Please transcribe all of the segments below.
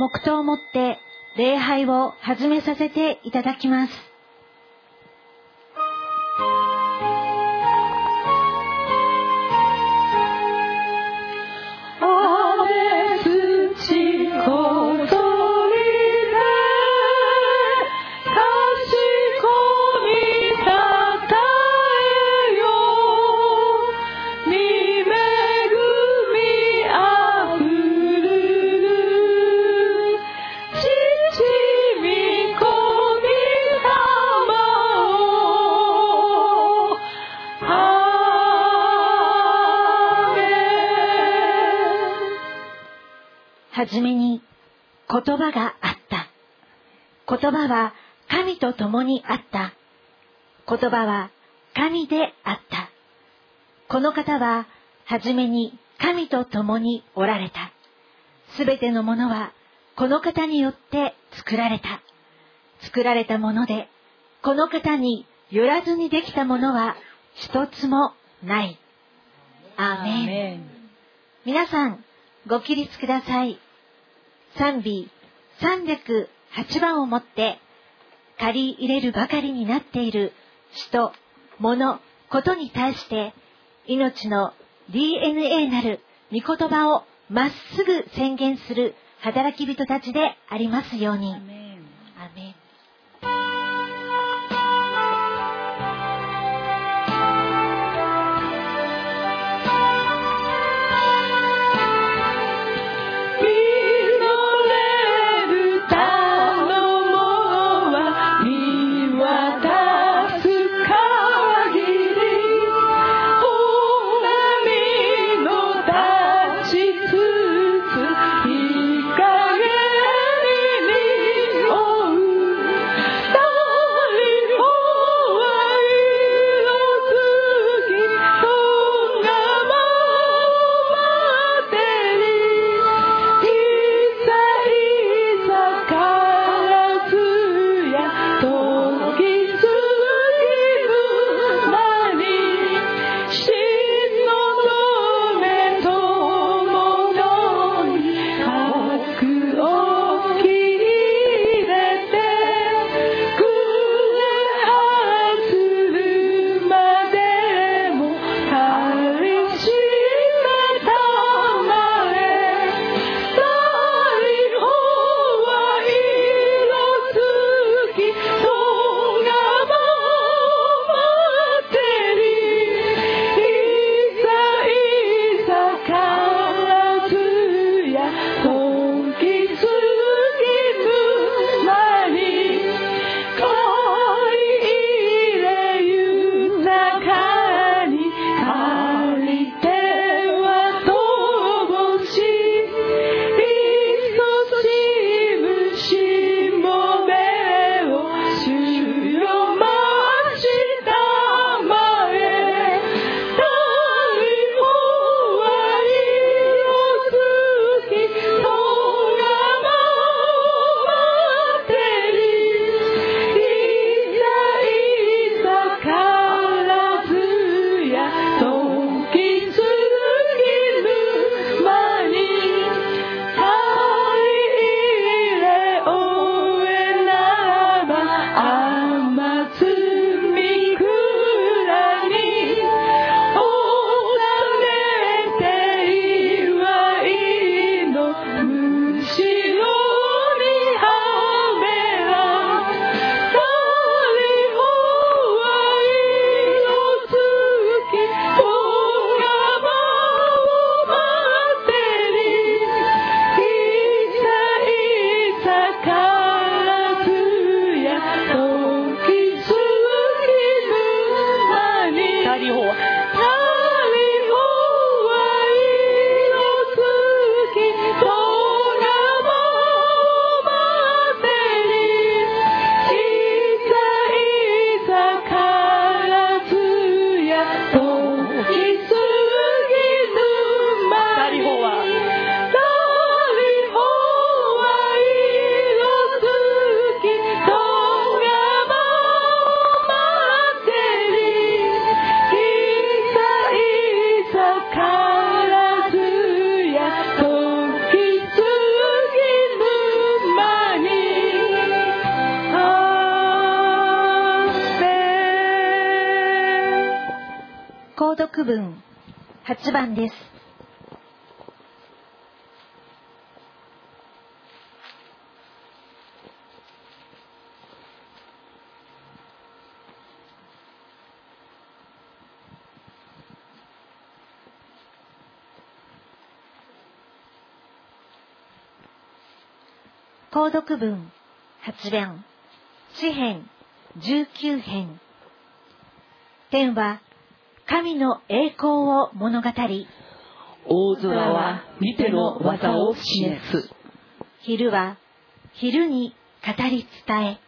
黙祷をもって礼拝を始めさせていただきます。はじめに言葉があった。言葉は神と共にあった。言葉は神であった。この方ははじめに神と共におられた。すべてのものはこの方によって作られた。作られたもので、この方によらずにできたものは一つもない。アーメン。皆さん、ご起立ください。賛美308番をもって借り入れるばかりになっている人、物、ことに対して命の DNA なる御言葉をまっすぐ宣言する働き人たちでありますように。購読文8弁詩編19編。天は神の栄光を物語り大空は見ての技を示す。昼は昼に語り伝え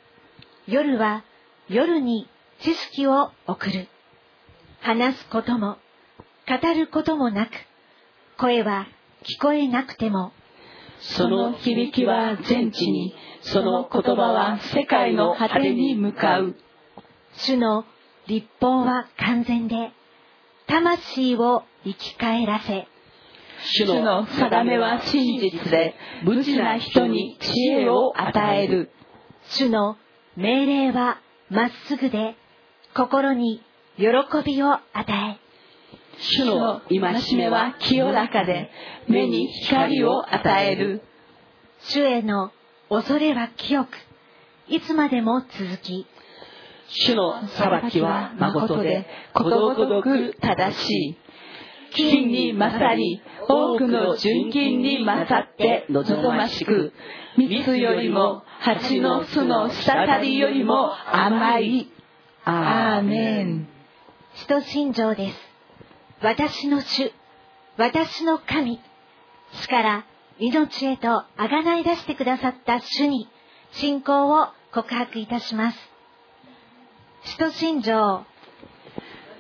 夜は夜に知識を送る。話すことも語ることもなく声は聞こえなくてもその響きは全地にその言葉は世界の果てに向かう。主の立法は完全で魂を生き返らせ。主の定めは真実で無知な人に知恵を与える。主の命令はまっすぐで心に喜びを与え主の戒めは清らかで目に光を与える。主への恐れは清くいつまでも続き。主の裁きは誠でことごとく正しい。金に勝り多くの純金に勝って望ましく蜜よりも蜂の巣の滴りよりも甘い。アーメン。使徒信条です私の主私の神死から命へとあがない出してくださった主に信仰を告白いたします。使徒信条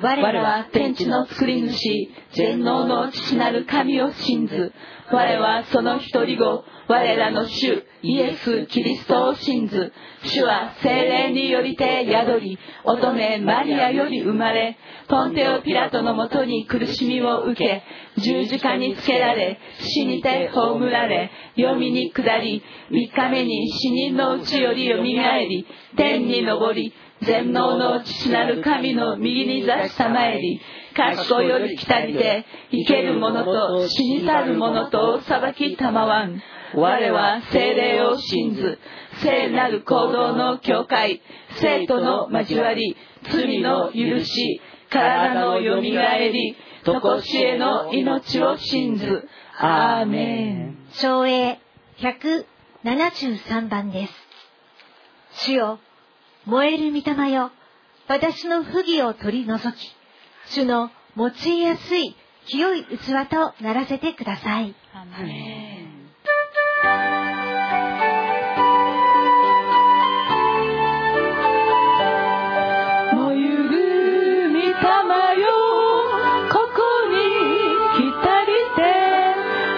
我らは天地の作り主全能の父なる神を信ず。我はその一人子我らの主イエス・キリストを信ず。主は精霊によりて宿り乙女マリアより生まれポンテオ・ピラトのもとに苦しみを受け十字架につけられ死にて葬られ読みに下り三日目に死人のうちよりよみがえり天に昇り全能の父なる神の右に座したまえり賢より来たりて生ける者と死に去る者と裁きたまわん。我は精霊を信ず聖なる行動の境界生徒の交わり罪の許し体のよみがえりとこしえの命を信ず。アーメン。昭栄173番です。主よ燃える御霊よ私の不義を取り除き主の用いやすい清い器とならせてください。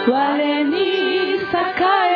我に栄え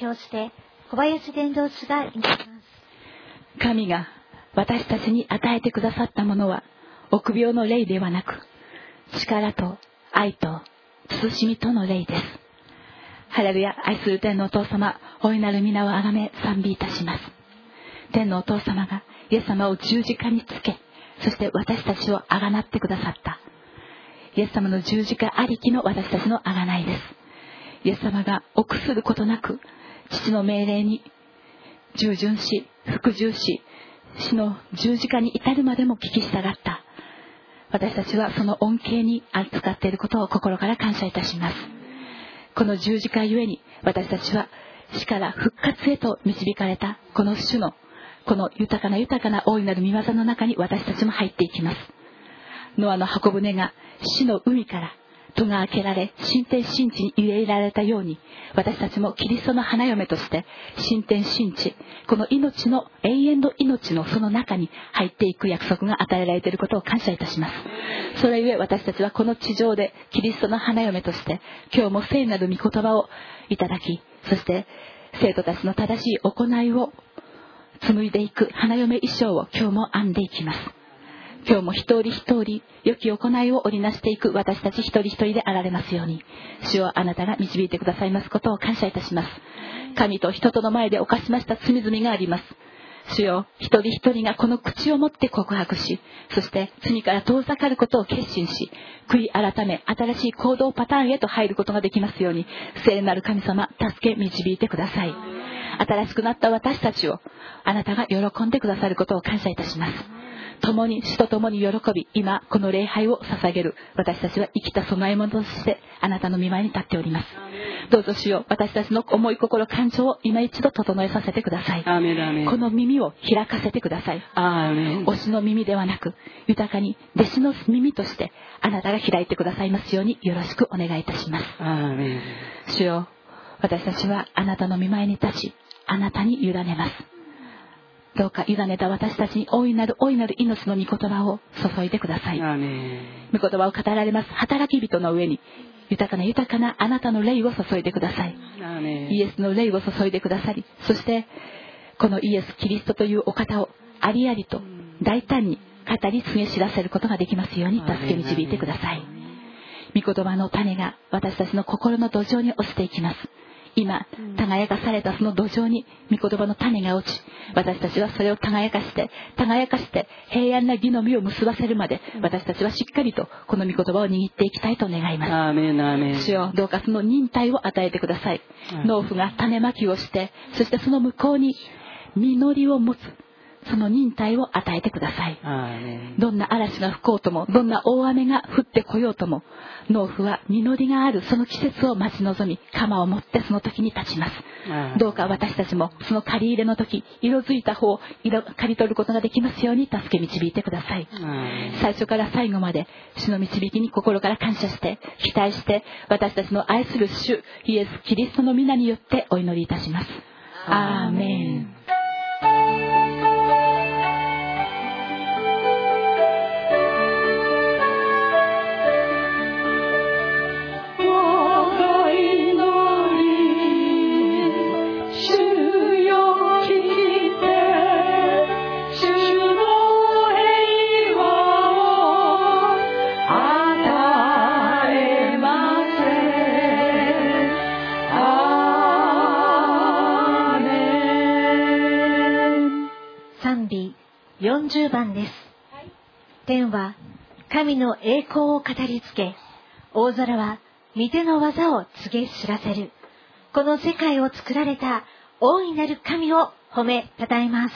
表して、小林伝道師が祈ります。神が私たちに与えてくださったものは臆病の霊ではなく力と愛と慎みとの霊です。ハレルヤ愛する天のお父様大いなる皆をあがめ賛美いたします。天のお父様がイエス様を十字架につけそして私たちをあがなってくださった。イエス様の十字架ありきの私たちのあがないです。イエス様が臆することなく父の命令に従順し服従し死の十字架に至るまでも聞き従った。私たちはその恩恵に扱っていることを心から感謝いたします。この十字架ゆえに私たちは死から復活へと導かれたこの主のこの豊かな豊かな大いなる見業の中に私たちも入っていきます。ノアの箱舟が死の海から戸が開けられ新天新地に入れられたように私たちもキリストの花嫁として新天新地この命の永遠の命のその中に入っていく約束が与えられていることを感謝いたします。それゆえ私たちはこの地上でキリストの花嫁として今日も聖なる御言葉をいただきそして生徒たちの正しい行いを紡いでいく花嫁衣装を今日も編んでいきます。今日も一人一人良き行いを織りなしていく私たち一人一人であられますように。主をあなたが導いてくださいますことを感謝いたします。神と人との前で犯しました罪々があります。主よ一人一人がこの口を持って告白しそして罪から遠ざかることを決心し悔い改め新しい行動パターンへと入ることができますように聖なる神様助け導いてください。新しくなった私たちをあなたが喜んでくださることを感謝いたします。共に死と共に喜び今この礼拝を捧げる。私たちは生きた備え物としてあなたの見舞いに立っております。どうぞ主よ私たちの思い心感情を今一度整えさせてください。この耳を開かせてください。推しの耳ではなく豊かに弟子の耳としてあなたが開いてくださいますようによろしくお願いいたします。主よ私たちはあなたの見舞いに立ちあなたに委ねますどうか委ねた私たちに大いなる大いなる命の御言葉を注いでください。御言葉を語られます。働き人の上に豊かな豊かなあなたの霊を注いでください。イエスの霊を注いでくださりそしてこのイエス・キリストというお方をありありと大胆に語り告げ知らせることができますように助け導いてください。御言葉の種が私たちの心の土壌に落ちていきます今耕かされたその土壌に御言葉の種が落ち私たちはそれを耕かして耕かして平安な義の実を結ばせるまで私たちはしっかりとこの御言葉を握っていきたいと願います。主よどうかその忍耐を与えてください。うん農夫が種まきをしてそしてその向こうに実りを持つその忍耐を与えてください。どんな嵐が吹こうともどんな大雨が降ってこようとも農夫は実りがあるその季節を待ち望み鎌を持ってその時に立ちます。どうか私たちもその借り入れの時色づいた方を色刈り取ることができますように助け導いてください。最初から最後まで主の導きに心から感謝して期待して私たちの愛する主イエス・キリストの皆によってお祈りいたします。アーメン賛美40番です。天は神の栄光を語りつけ、大空は御手の技を告げ知らせる。この世界を作られた大いなる神を褒めたたえます。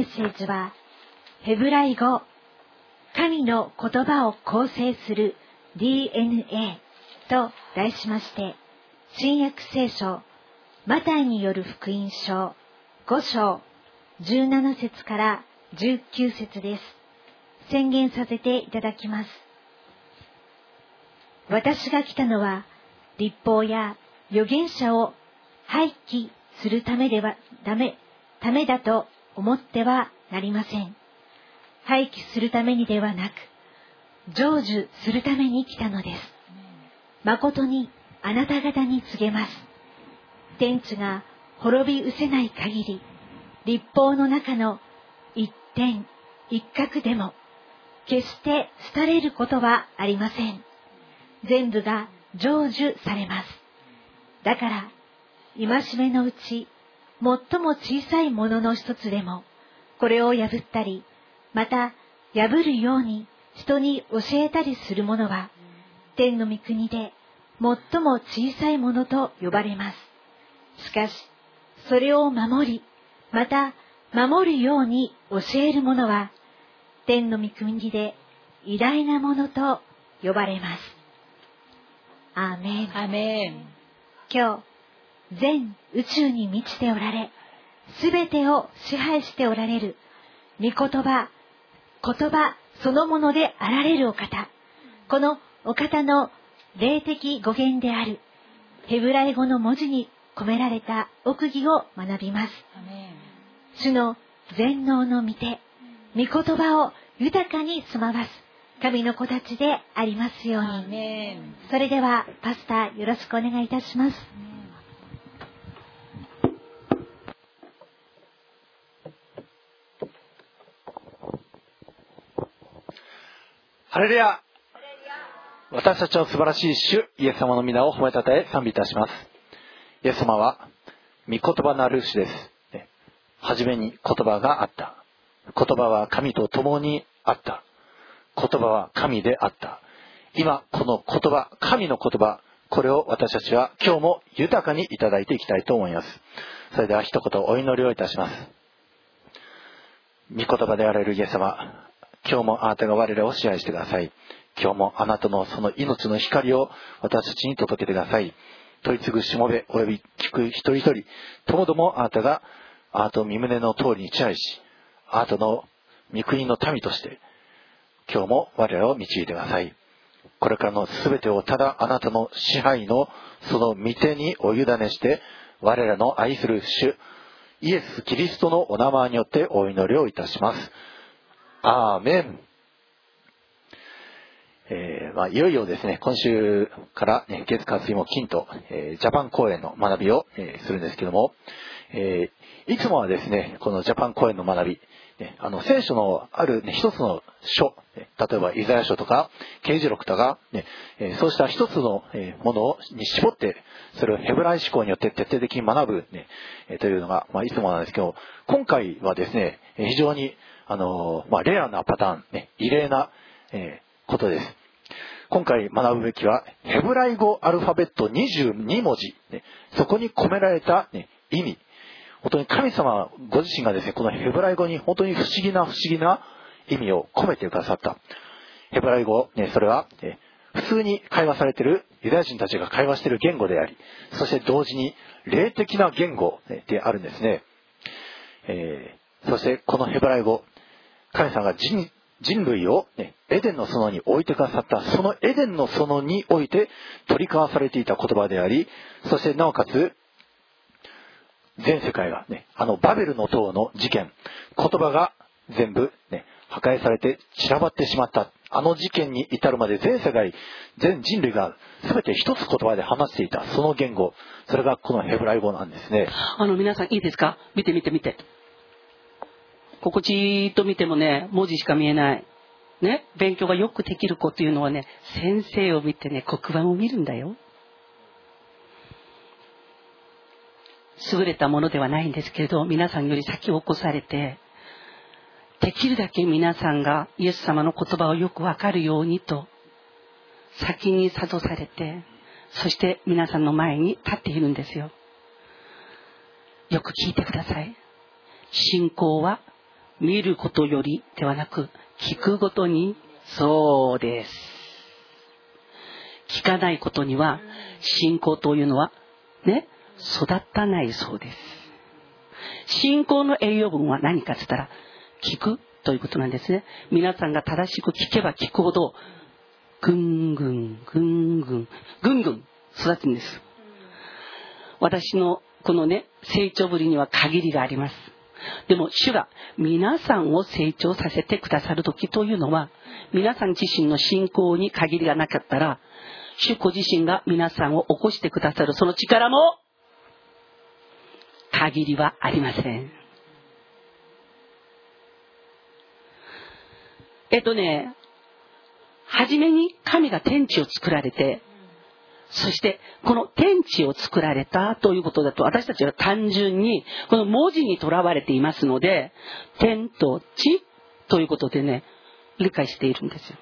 節は、ヘブライ語、神の言葉を構成する DNA と題しまして、新約聖書、マタイによる福音書5章17節から19節です。宣言させていただきます。私が来たのは、立法や預言者を廃棄するためでは、ダメ、ためだと思ってはなりません。廃棄するためにではなく、成就するために来たのです。誠にあなた方に告げます。天地が滅び失せない限り、立法の中の一点一角でも、決して廃れることはありません。全部が成就されます。だから、戒めのうち、最も小さいものの一つでも、これを破ったり、また破るように人に教えたりする者は、天の御国で最も小さいものと呼ばれます。しかし、それを守り、また守るように教える者は、天の御国で偉大なものと呼ばれます。アーメン。メン。今日、全宇宙に満ちておられ、すべてを支配しておられる、御言葉、言葉そのものであられるお方、このお方の霊的語源である、ヘブライ語の文字に込められた奥義を学びます。主の全能の御手、御言葉を豊かに住まわす神の子たちでありますように。それでは、パスタよろしくお願いいたします。ハレルヤ私たちの素晴らしい主、イエス様の皆を褒めたたえ賛美いたします。イエス様は、御言葉のある主です。はじめに言葉があった。言葉は神と共にあった。言葉は神であった。今、この言葉、神の言葉、これを私たちは今日も豊かにいただいていきたいと思います。それでは一言お祈りをいたします。御言葉であられるイエス様、今日もあなたが我らを支配してください。今日もあなたのその命の光を私たちに届けてください。問い継ぐしもべ及び聞く一人一人、ともどもあなたがあなたの身胸の通りに支配し、あなたの御国の民として、今日も我らを導いてください。これからの全てをただあなたの支配のその御手にお委ねして我らの愛する主イエス・キリストのお名前によってお祈りをいたします。アーメン。えーまあ、いよいよですね、今週から、ね、月火水も金と、えージャパン公演の学びを、えーするんですけども、えいつもはですね、このジャパン公演の学び、ね、あの聖書のある、ね、一つの書、例えばイザヤ書とか刑事録とか、ねえそうした一つの、えものに絞って、それをヘブライ思考によって徹底的に学ぶ、ねえというのが、まあ、いつもなんですけど、今回はですね、非常に、あのまあ、レアなパターン、ね、異例な、えーことです。今回学ぶべきは、ヘブライ語アルファベット22文字、ねそこに込められた、ね意味、本当に神様ご自身がですね、このヘブライ語に本当に不思議な不思議な意味を込めてくださった。ヘブライ語、ね、それは、ね普通に会話されているユダヤ人たちが会話している言語であり、そして同時に霊的な言語であるんですね。えーそしてこのヘブライ語、神様が人人類を、ね、エデンの園に置いてくださった、そのエデンの園において取り交わされていた言葉であり、そしてなおかつ、全世界がね、あのバベルの塔の事件、言葉が全部ね、破壊されて散らばってしまった。あの事件に至るまで全世界、全人類が全て一つ言葉で話していた、その言語、それがこのヘブライ語なんですね。あの皆さんいいですか？見て見て見て。ここじーっと見てもね、文字しか見えない。ね、勉強がよくできる子っていうのはね、先生を見てね、黒板を見るんだよ。優れたものではないんですけれど、皆さんより先を起こされて、できるだけ皆さんがイエス様の言葉をよくわかるようにと、先に諭されて、そして皆さんの前に立っているんですよ。よく聞いてください。信仰は見ることよりではなく、聞くことに、そうです。聞かないことには、信仰というのは、ね、育たないそうです。信仰の栄養分は何かって言ったら、聞くということなんですね。皆さんが正しく聞けば聞くほど、ぐんぐん、ぐんぐん、ぐんぐん育つんです。私のこのね、成長ぶりには限りがあります。でも主が皆さんを成長させてくださる時というのは、皆さん自身の信仰に限りがなかったら、主ご自身が皆さんを起こしてくださるその力も、限りはありません。えっとね、はじめに神が天地を作られて、そして、この天地を作られたということだと、私たちは単純に、この文字にとらわれていますので、天と地ということでね、理解しているんですよ。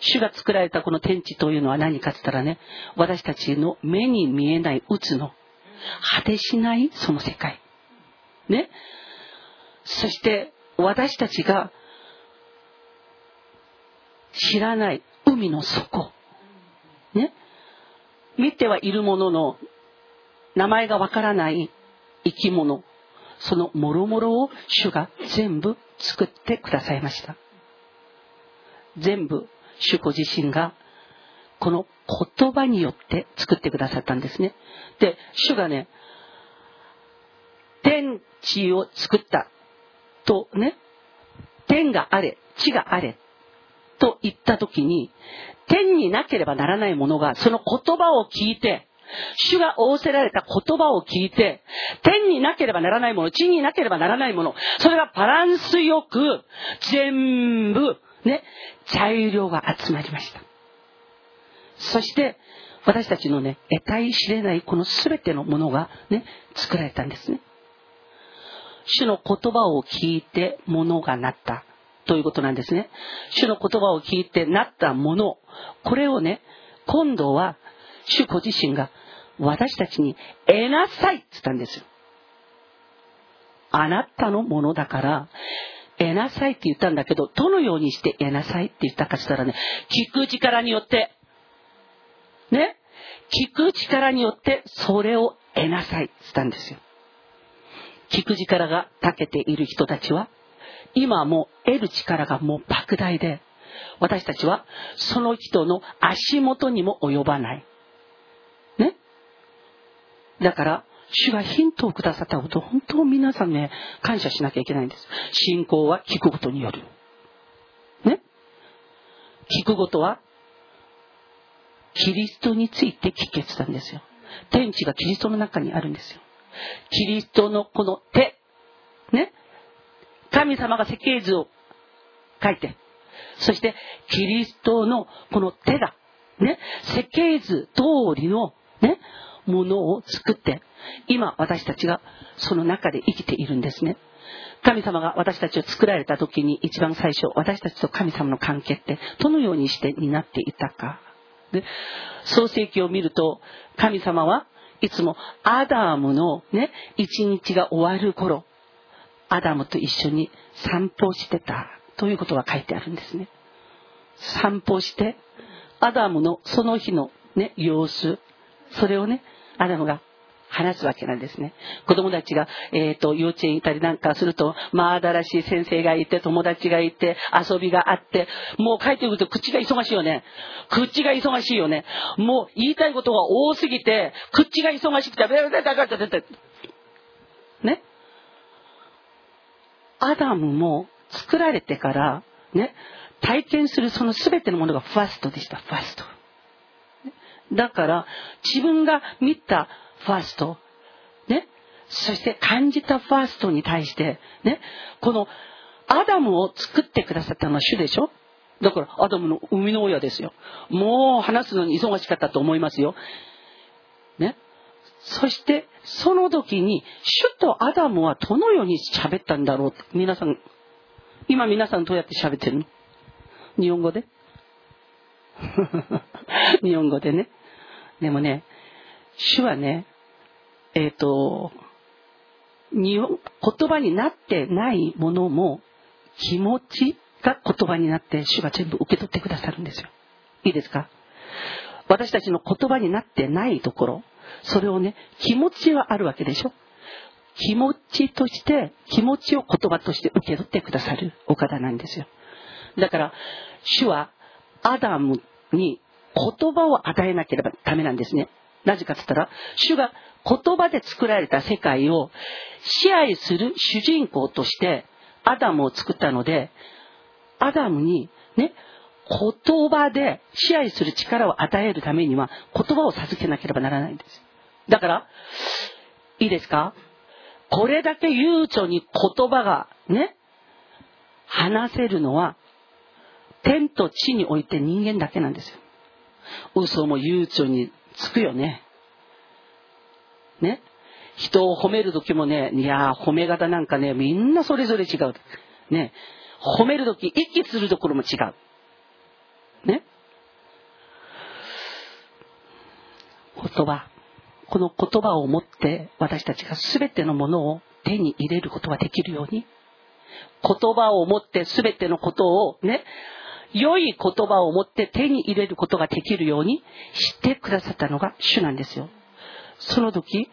主が作られたこの天地というのは何かって言ったらね、私たちの目に見えない渦の果てしないその世界。ね。そして、私たちが知らない海の底。ね。見てはいるものの名前がわからない生き物、その諸々を主が全部作ってくださいました。全部主ご自身がこの言葉によって作ってくださったんですね。で、主がね、天地を作ったとね、天があれ、地があれと言った時に、天になければならないものが、その言葉を聞いて、主が仰せられた言葉を聞いて、天になければならないもの、地になければならないもの、それがバランスよく、全部、ね、材料が集まりました。そして、私たちのね、得体知れないこの全てのものがね、作られたんですね。主の言葉を聞いて物がなった。ということなんですね。主の言葉を聞いてなったもの、これをね、今度は主ご自身が私たちに得なさいって言ったんですよ。あなたのものだから、得なさいって言ったんだけど、どのようにして得なさいって言ったかって言ったらね、聞く力によって、ね、聞く力によってそれを得なさいって言ったんですよ。聞く力が長けている人たちは、今もう得る力がもう莫大で、私たちはその人の足元にも及ばない。ね？だから、主がヒントをくださったこと、本当皆さんね、感謝しなきゃいけないんです。信仰は聞くことによる。ね？聞くことは、キリストについて聞けてたんですよ。天地がキリストの中にあるんですよ。キリストのこの手、ね？神様が設計図を書いて、そしてキリストのこの手が、ね、設計図通りの、ね、ものを作って、今私たちがその中で生きているんですね。神様が私たちを作られた時に一番最初、私たちと神様の関係ってどのようにして担っていたか。で創世記を見ると、神様はいつもアダムのね、一日が終わる頃、アダムと一緒に散歩してたということが書いてあるんですね。散歩して、アダムのその日のね、様子、それをね、アダムが話すわけなんですね。子供たちが、えっ、ー、と、幼稚園行ったりなんかすると、真新しい先生がいて、友達がいて、遊びがあって、もう帰ってくると口が忙しいよね。口が忙しいよね。もう言いたいことが多すぎて、口が忙しくて、ベベベベベベね。アダムも作られてから、ね、体験するその全てのものがファーストでした、ファースト。だから、自分が見たファースト、ね、そして感じたファーストに対して、ね、このアダムを作ってくださったのは主でしょ？だからアダムの生みの親ですよ。もう話すのに忙しかったと思いますよ。そして、その時に、主とアダムはどのように喋ったんだろう？皆さん、今皆さんどうやって喋ってるの？日本語で？日本語でね。でもね、主はね、えっ、ー、と、言葉になってないものも気持ちが言葉になって主が全部受け取ってくださるんですよ。いいですか？私たちの言葉になってないところ、それをね、気持ちはあるわけでしょ気持ちとして、気持ちを言葉として受け取ってくださるお方なんですよ。だから、主はアダムに言葉を与えなければダメなんですね。なぜかって言ったら、主が言葉で作られた世界を支配する主人公としてアダムを作ったので、アダムにね、言葉で支配する力を与えるためには言葉を授けなければならないんです。だから、いいですか？これだけ悠長に言葉がね、話せるのは天と地において人間だけなんですよ。嘘も悠長につくよね。ね？人を褒める時もね、いや褒め方なんかね、みんなそれぞれ違う。ね？褒める時、息するところも違う。ね。言葉。この言葉を持って私たちが全てのものを手に入れることができるように、言葉を持って全てのことをね、良い言葉を持って手に入れることができるようにしてくださったのが主なんですよ。その時、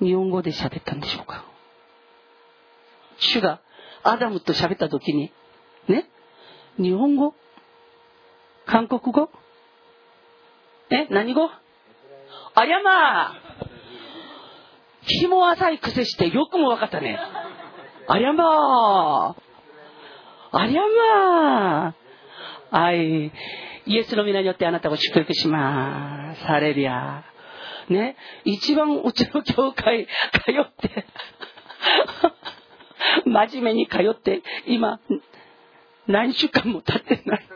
日本語で喋ったんでしょうか主がアダムと喋った時に、ね、日本語韓国語？え何語？あやま気も浅い癖してよくも分かったね。あやまありゃま。はい。イエスの皆によってあなたを祝福します。ハレリア。ね。一番うちの教会通って真面目に通って、今、何週間も経ってない。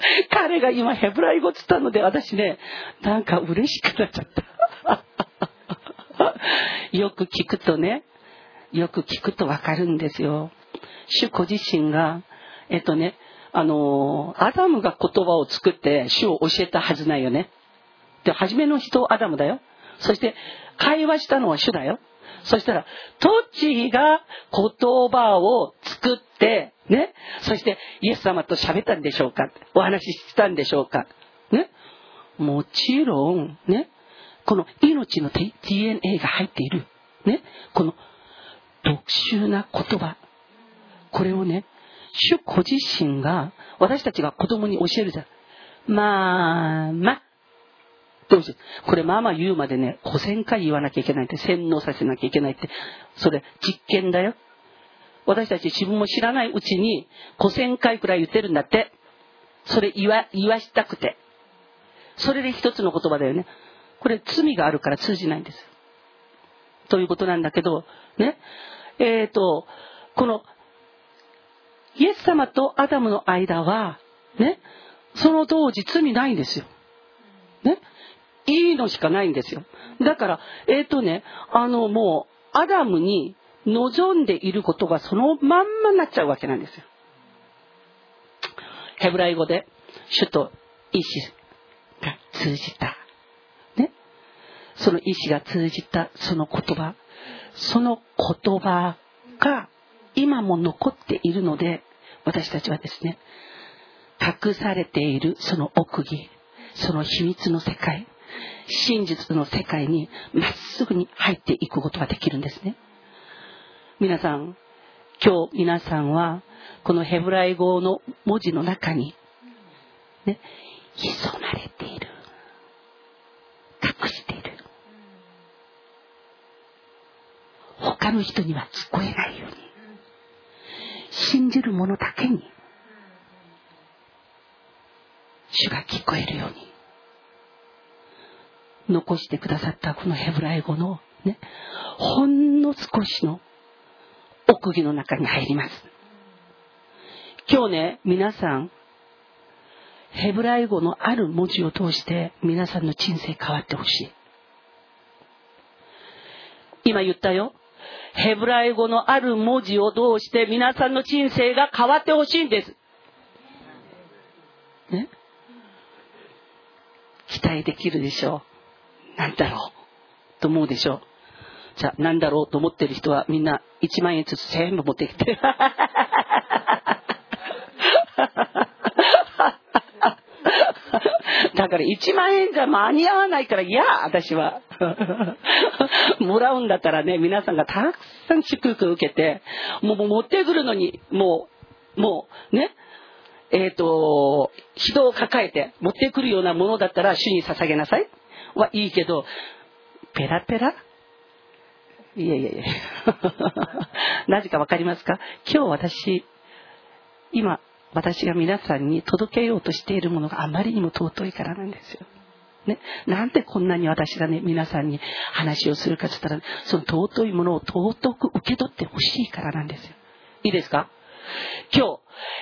彼が今ヘブライ語つったので私ね、なんか嬉しくなっちゃった。よく聞くとね、よく聞くとわかるんですよ。主ご自身が、えっとね、あの、アダムが言葉を作って主を教えたはずないよね。で、初めの人アダムだよ。そして、会話したのは主だよ。そしたら、トッチーが言葉を作って、ね。そして、イエス様と喋ったんでしょうか？お話ししたんでしょうか？ね。もちろん、ね。この命の DNA が入っている。ね。この特殊な言葉。これをね、主ご自身が私たちが子供に教えるじゃん。まあまあ。どうしこれまあまあ言うまでね、5000回言わなきゃいけないって、洗脳させなきゃいけないって、それ実験だよ。私たち自分も知らないうちに5000回くらい言ってるんだって。それ言わ、言わしたくて。それで一つの言葉だよね。これ罪があるから通じないんです。ということなんだけど、ね。えっ、ー、と、この、イエス様とアダムの間は、ね、その当時罪ないんですよ。ね。いいのしかないんですよ。だから、えっ、ー、とね、あのもう、アダムに望んでいることがそのまんまになっちゃうわけなんですよ。ヘブライ語で、主と意志が通じた。ね。その意志が通じたその言葉。その言葉が今も残っているので、私たちはですね、隠されているその奥義、その秘密の世界、真実の世界にまっすぐに入っていくことができるんですね。皆さん、今日皆さんは、このヘブライ語の文字の中に、ね、潜まれている。隠している。他の人には聞こえないように。信じる者だけに、主が聞こえるように。残してくださったこのヘブライ語のね、ほんの少しの奥義の中に入ります。今日ね、皆さん、ヘブライ語のある文字を通して皆さんの人生変わってほしい。今言ったよ。ヘブライ語のある文字を通して皆さんの人生が変わってほしいんです。ね期待できるでしょう。なんだろうと思うでしょう。じゃあ、なんだろうと思ってる人はみんな1万円ずつ全部持ってきて。だから1万円じゃ間に合わないから嫌、私は。もらうんだったらね、皆さんがたくさん祝福を受けて、もう持ってくるのに、もう、もうね、えっ、ー、と、人を抱えて持ってくるようなものだったら主に捧げなさいはいいけど、ペラペラ？いやいやいや。なぜかわかりますか？今日私、今、私が皆さんに届けようとしているものがあまりにも尊いからなんですよ。ね、なんでこんなに私がね、皆さんに話をするかって言ったら、その尊いものを尊く受け取ってほしいからなんですよ。いいですか？今日、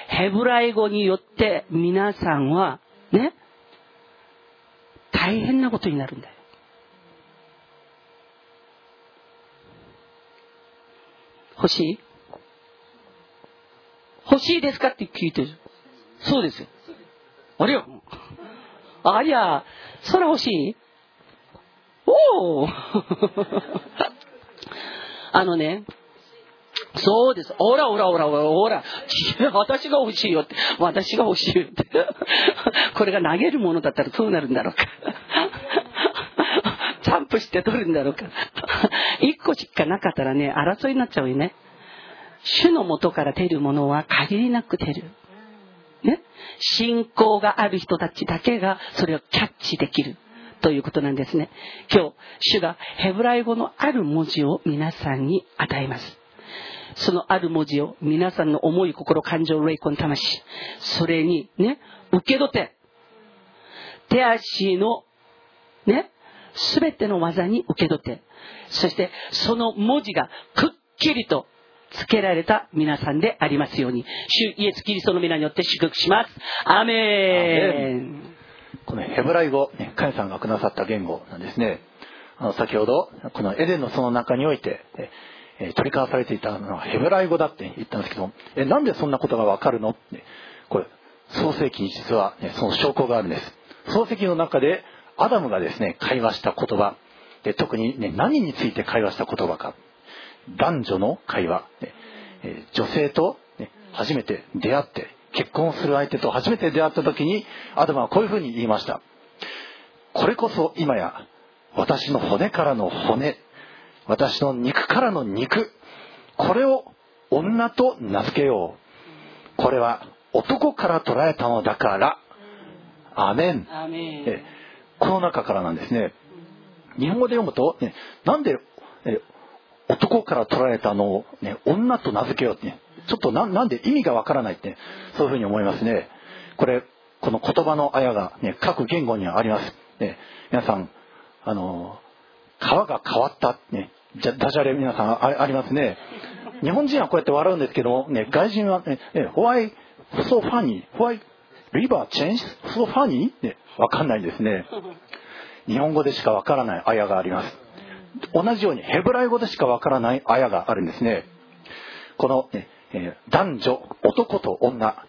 ヘブライ語によって皆さんは、ね、大変なことになるんだよ。欲しい？欲しいですかって聞いてる。そうですよ。あれよ。ありゃ、それ欲しい？おお あのね、そうです。おらおらおらおらおら。私が欲しいよって。私が欲しいよって。これが投げるものだったらどうなるんだろうか。ジャンプして取るんだろうか。一個しかなかったらね、争いになっちゃうよね。主の元から出るものは限りなく出る。ね？信仰がある人たちだけがそれをキャッチできる。ということなんですね。今日、主がヘブライ語のある文字を皆さんに与えます。そのある文字を皆さんの思い、心、感情、霊魂、魂、それにね、受け取って、手足のね、すべての技に受け取って、そしてその文字がくっきりとつけられた皆さんでありますように、主イエス・キリストの皆によって祝福します。アメンこのヘブライ語、ね、カヤさんがくださった言語なんですね。あの先ほど、このエデンのその中において、え取り交わされていたのはヘブライ語だって言ったんですけど、えなんでそんなことがわかるの？って、これ、創世記に実は、ね、その証拠があるんです。創世記の中で、アダムがですね、会話した言葉、で特にね、何について会話した言葉か。男女の会話、ねえ女性と、ね、初めて出会って結婚する相手と初めて出会った時にアダムはこういうふうに言いましたこれこそ今や私の骨からの骨私の肉からの肉。これを女と名付けよう。これは男から捉えたのだから。アメン。この中からなんですね。日本語で読むと、ね、なんでえ男から取られたのを、ね、女と名付けようって、ね、ちょっとななんで意味がわからないって、ね、そういうふうに思いますね。これこの言葉のあやが、ね、各言語にはあります、ね、皆さんあの川が変わった、ね、じゃダジャレ皆さんあありますね。日本人はこうやって笑うんですけど、ね、外人は、ね、Why so funny? Why river change so funny? ね、わかんないですね。日本語でしかわからないあやがあります。同じようにヘブライ語でしかわからないあやがあるんですね。この、ねえー男女男と女。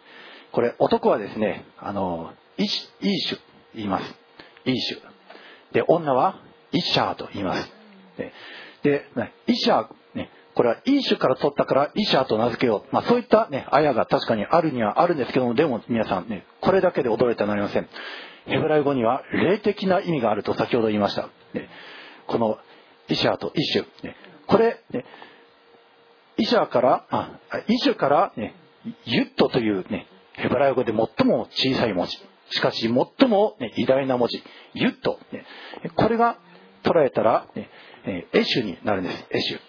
これ男はですねあのイシイーシュ言います。イーシュで女はイシャーと言います。ね。でねイシャー、ね、これはイーシュから取ったからイシャーと名付けよう、まあ、そういった、ね、あやが確かにあるにはあるんですけどもでも皆さんねこれだけで驚いてはなりませんヘブライ語には霊的な意味があると先ほど言いました、ねこのイシャーとイシュ、ねこれ、ねイシャーから、あ、イシュから、ね、ユットというね、ヘブライ語で最も小さい文字。しかし、最も、ね、偉大な文字。ユット。ね、これが捉えたら、ね、えーエシュになるんです。エシュ。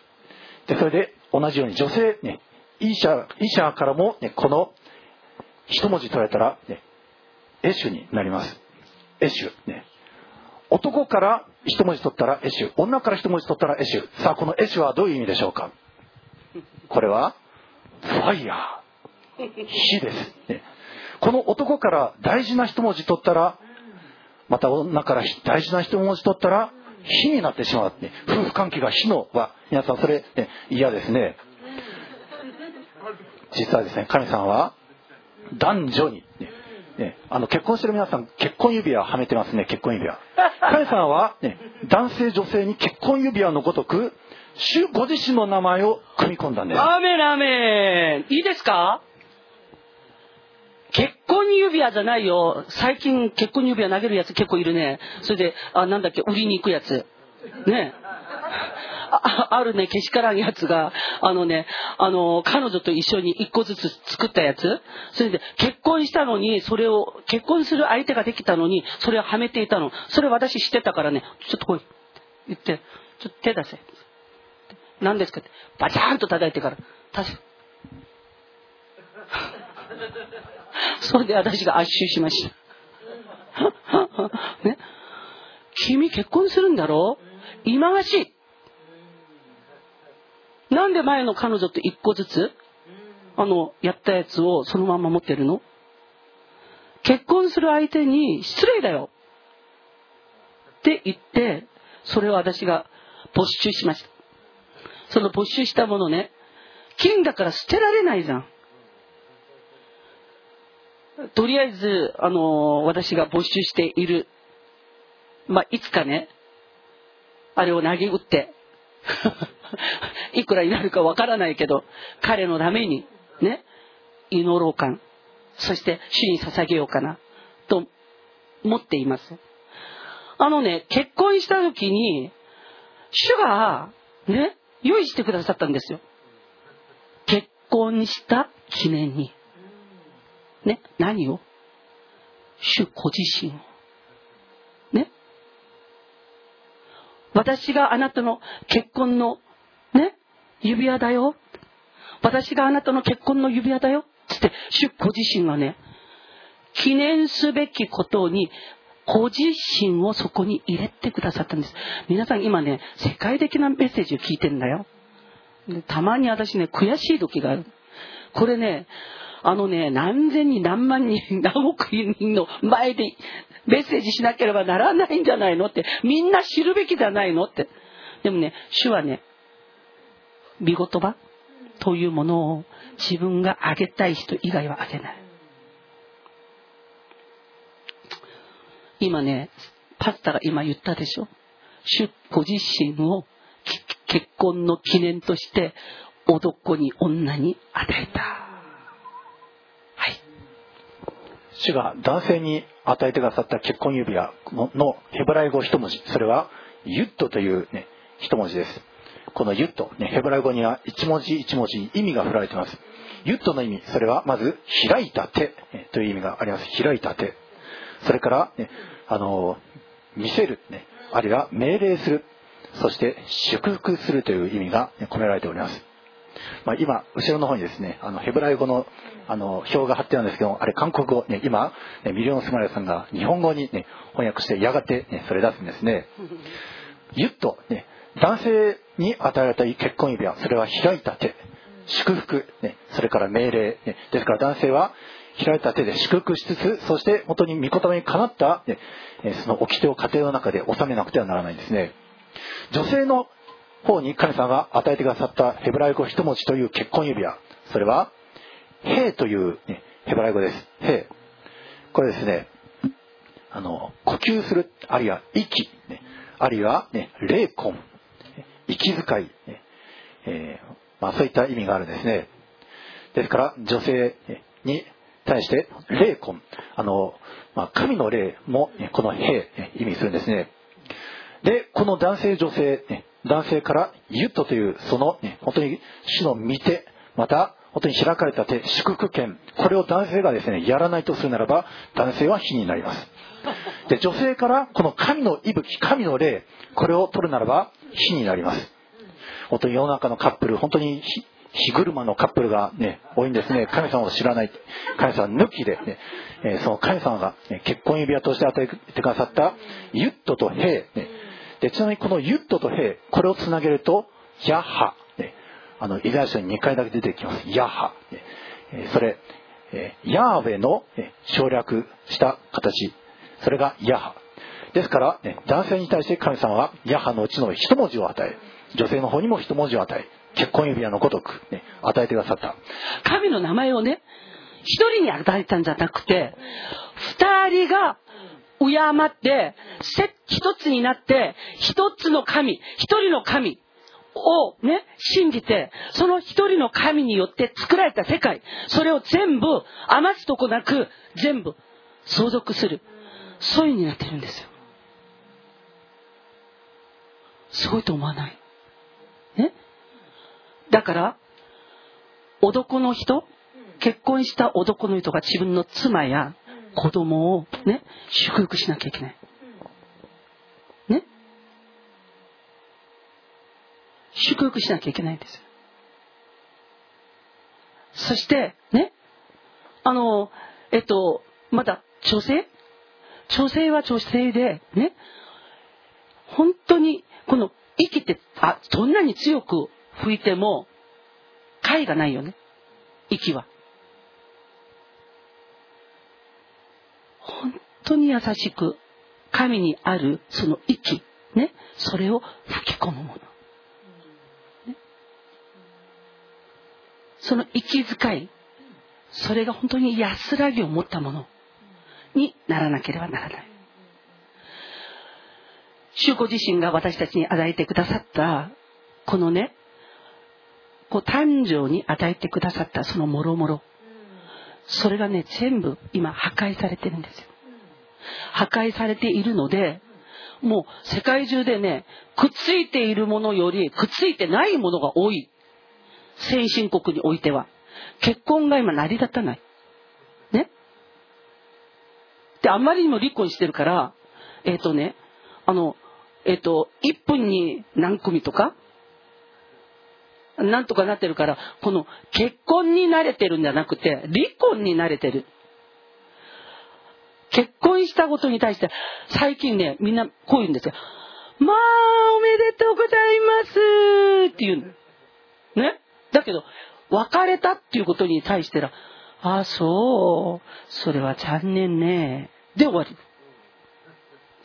で、それで、同じように女性、ね、イシャー、イシャからも、ね、この一文字捉えたら、ね、エシュになります。エシュ。ね。男から一文字取ったらエシュ。女から一文字取ったらエシュ。さあ、このエシュはどういう意味でしょうか？これは、ファイヤー。火です。ねこの男から大事な一文字取ったら、また女から大事な一文字取ったら、火になってしまう。ね夫婦関係が火のは、皆さんそれ、ね嫌ですね。実はですね、神さんは、男女に、ねね、あの結婚してる皆さん結婚指輪はめてますね結婚指輪神さんは、ね、男性女性に結婚指輪のごとく主ご自身の名前を組み込んだんですアメンアメンいいですか？結婚指輪じゃないよ。最近結婚指輪投げるやつ結構いるね。それで、あ、なんだっけ、売りに行くやつ。ね。ああるね、けしからんやつが、あのね、あの、彼女と一緒に一個ずつ作ったやつ。それで、結婚したのに、それを、結婚する相手ができたのに、それをはめていたの。それ私知ってたからね、ちょっと来い。言って、ちょっと手出せ。何ですかって、バチャーンと叩いてから、確かそれで私が圧縮しました。ね、君結婚するんだろ？今がしい。なんで前の彼女と一個ずつ、あの、やったやつをそのまま持ってるの？結婚する相手に失礼だよ。って言って、それを私が没収しました。その没収したものね、金だから捨てられないじゃん。とりあえず、あの私が没収している、まあ、いつかね、あれを投げ打って、いくらになるかわからないけど、彼のために、ね、祈ろうかな。そして、主に捧げようかな、と思っています。あのね、結婚した時に、主が、ね、用意してくださったんですよ。結婚した記念に。ね、何を？主ご自身を。ね？私があなたの結婚の、ね、指輪だよ。私があなたの結婚の指輪だよ。つって、主ご自身がね、記念すべきことに、ご自身をそこに入れてくださったんです。皆さん今ね、世界的なメッセージを聞いてんだよ。たまに私ね、悔しい時がある。これね、あのね、何千人、何万人、何億人の前でメッセージしなければならないんじゃないのって、みんな知るべきじゃないのって。でもね、主はね、見言葉というものを自分があげたい人以外はあげない。今ね、パスタが今言ったでしょ？主ご自身を結婚の記念として男に女に与えた。主が男性に与えてくださった結婚指輪のヘブライ語一文字。それはユットという、ね、一文字です。このユット、ね、ヘブライ語には一文字一文字に意味が振られています。ユットの意味。それはまず開いた手という意味があります。開いた手。それから、ね、あの見せる、ね、あるいは命令する。そして祝福するという意味が込められております、まあ、今後ろの方にですねあのヘブライ語のあの表が貼ってあるんですけどあれ韓国語、ね、今、ね、ミリオン・スマイルさんが日本語に、ね、翻訳してやがて、ね、それ出すんですね。ゆっと、ね、男性に与えられた結婚指輪それは開いた手。祝福、ね、それから命令、ね、ですから男性は開いた手で祝福しつつそして本当に御言葉にかなった、ね、その掟を家庭の中で収めなくてはならないんですね。女性の方に神様が与えてくださったヘブライ語一文字という結婚指輪。それは「兵」という、ね、ヘブライ語です「兵」これですねあの呼吸するあるいは息、ね、あるいは、ね、霊魂息遣い、ねえー、まあ、そういった意味があるんですね。ですから女性に対して霊魂。あの、まあ、神の霊もこの霊意味するんですね。でこの男性女性男性からユットというその、ね、本当に主の見てまた本当に開かれた手祝福権これを男性がですねやらないとするならば男性は火になります。で女性からこの神の息吹神の霊これを取るならば火になります。本当に世の中のカップル本当に火車のカップルがね多いんですね。神様を知らない神様抜きでね、えその神様が、ね、結婚指輪として与えてくださったユットとヘイ、ね、でちなみにこのユットとヘこれをつなげるとヤッハ、ね、あのイザヤ書に2回だけ出てきます。ヤッハ、ね。それ、えヤーウェの、省略した形。それがヤハ。ですから、ね、男性に対して神様はヤハのうちの一文字を与え女性の方にも一文字を与え結婚指輪のごとく、ね、与えてくださった。神の名前をね一人に与えたんじゃなくて二人が敬って一つになって一つの神一人の神をね、信じて、その一人の神によって作られた世界、それを全部余すとこなく全部相続する。そういうになってるんですよ。すごいと思わない？ね？だから、男の人、結婚した男の人が自分の妻や子供をね、祝福しなきゃいけない。ね祝福しなきゃいけないんです。そして、ね、あの、えっと、まだ女性女性は女性で、ね、本当に、この息って、あ、どんなに強く吹いても、解がないよね。息は。本当に優しく、神にあるその息、ね、それを吹き込むもの。ね、その息遣い、それが本当に安らぎを持ったもの。にならなければならない。主子自身が私たちに与えてくださった、このね、こう誕生に与えてくださったそのもろもろ。それがね、全部今破壊されてるんですよ。破壊されているので、もう世界中でね、くっついているものよりくっついてないものが多い。先進国においては。結婚が今成り立たない。ね？で、あまりにも離婚してるから、えっ、ー、とね、あの、えっ、ー、と、1分に何組とか、なんとかなってるから、この結婚に慣れてるんじゃなくて、離婚に慣れてる。結婚したことに対して、最近ね、みんなこう言うんですよ。まあ、おめでとうございますって言うの。ね？だけど、別れたっていうことに対しては、ああ、そう。それは残念ね。で終わり。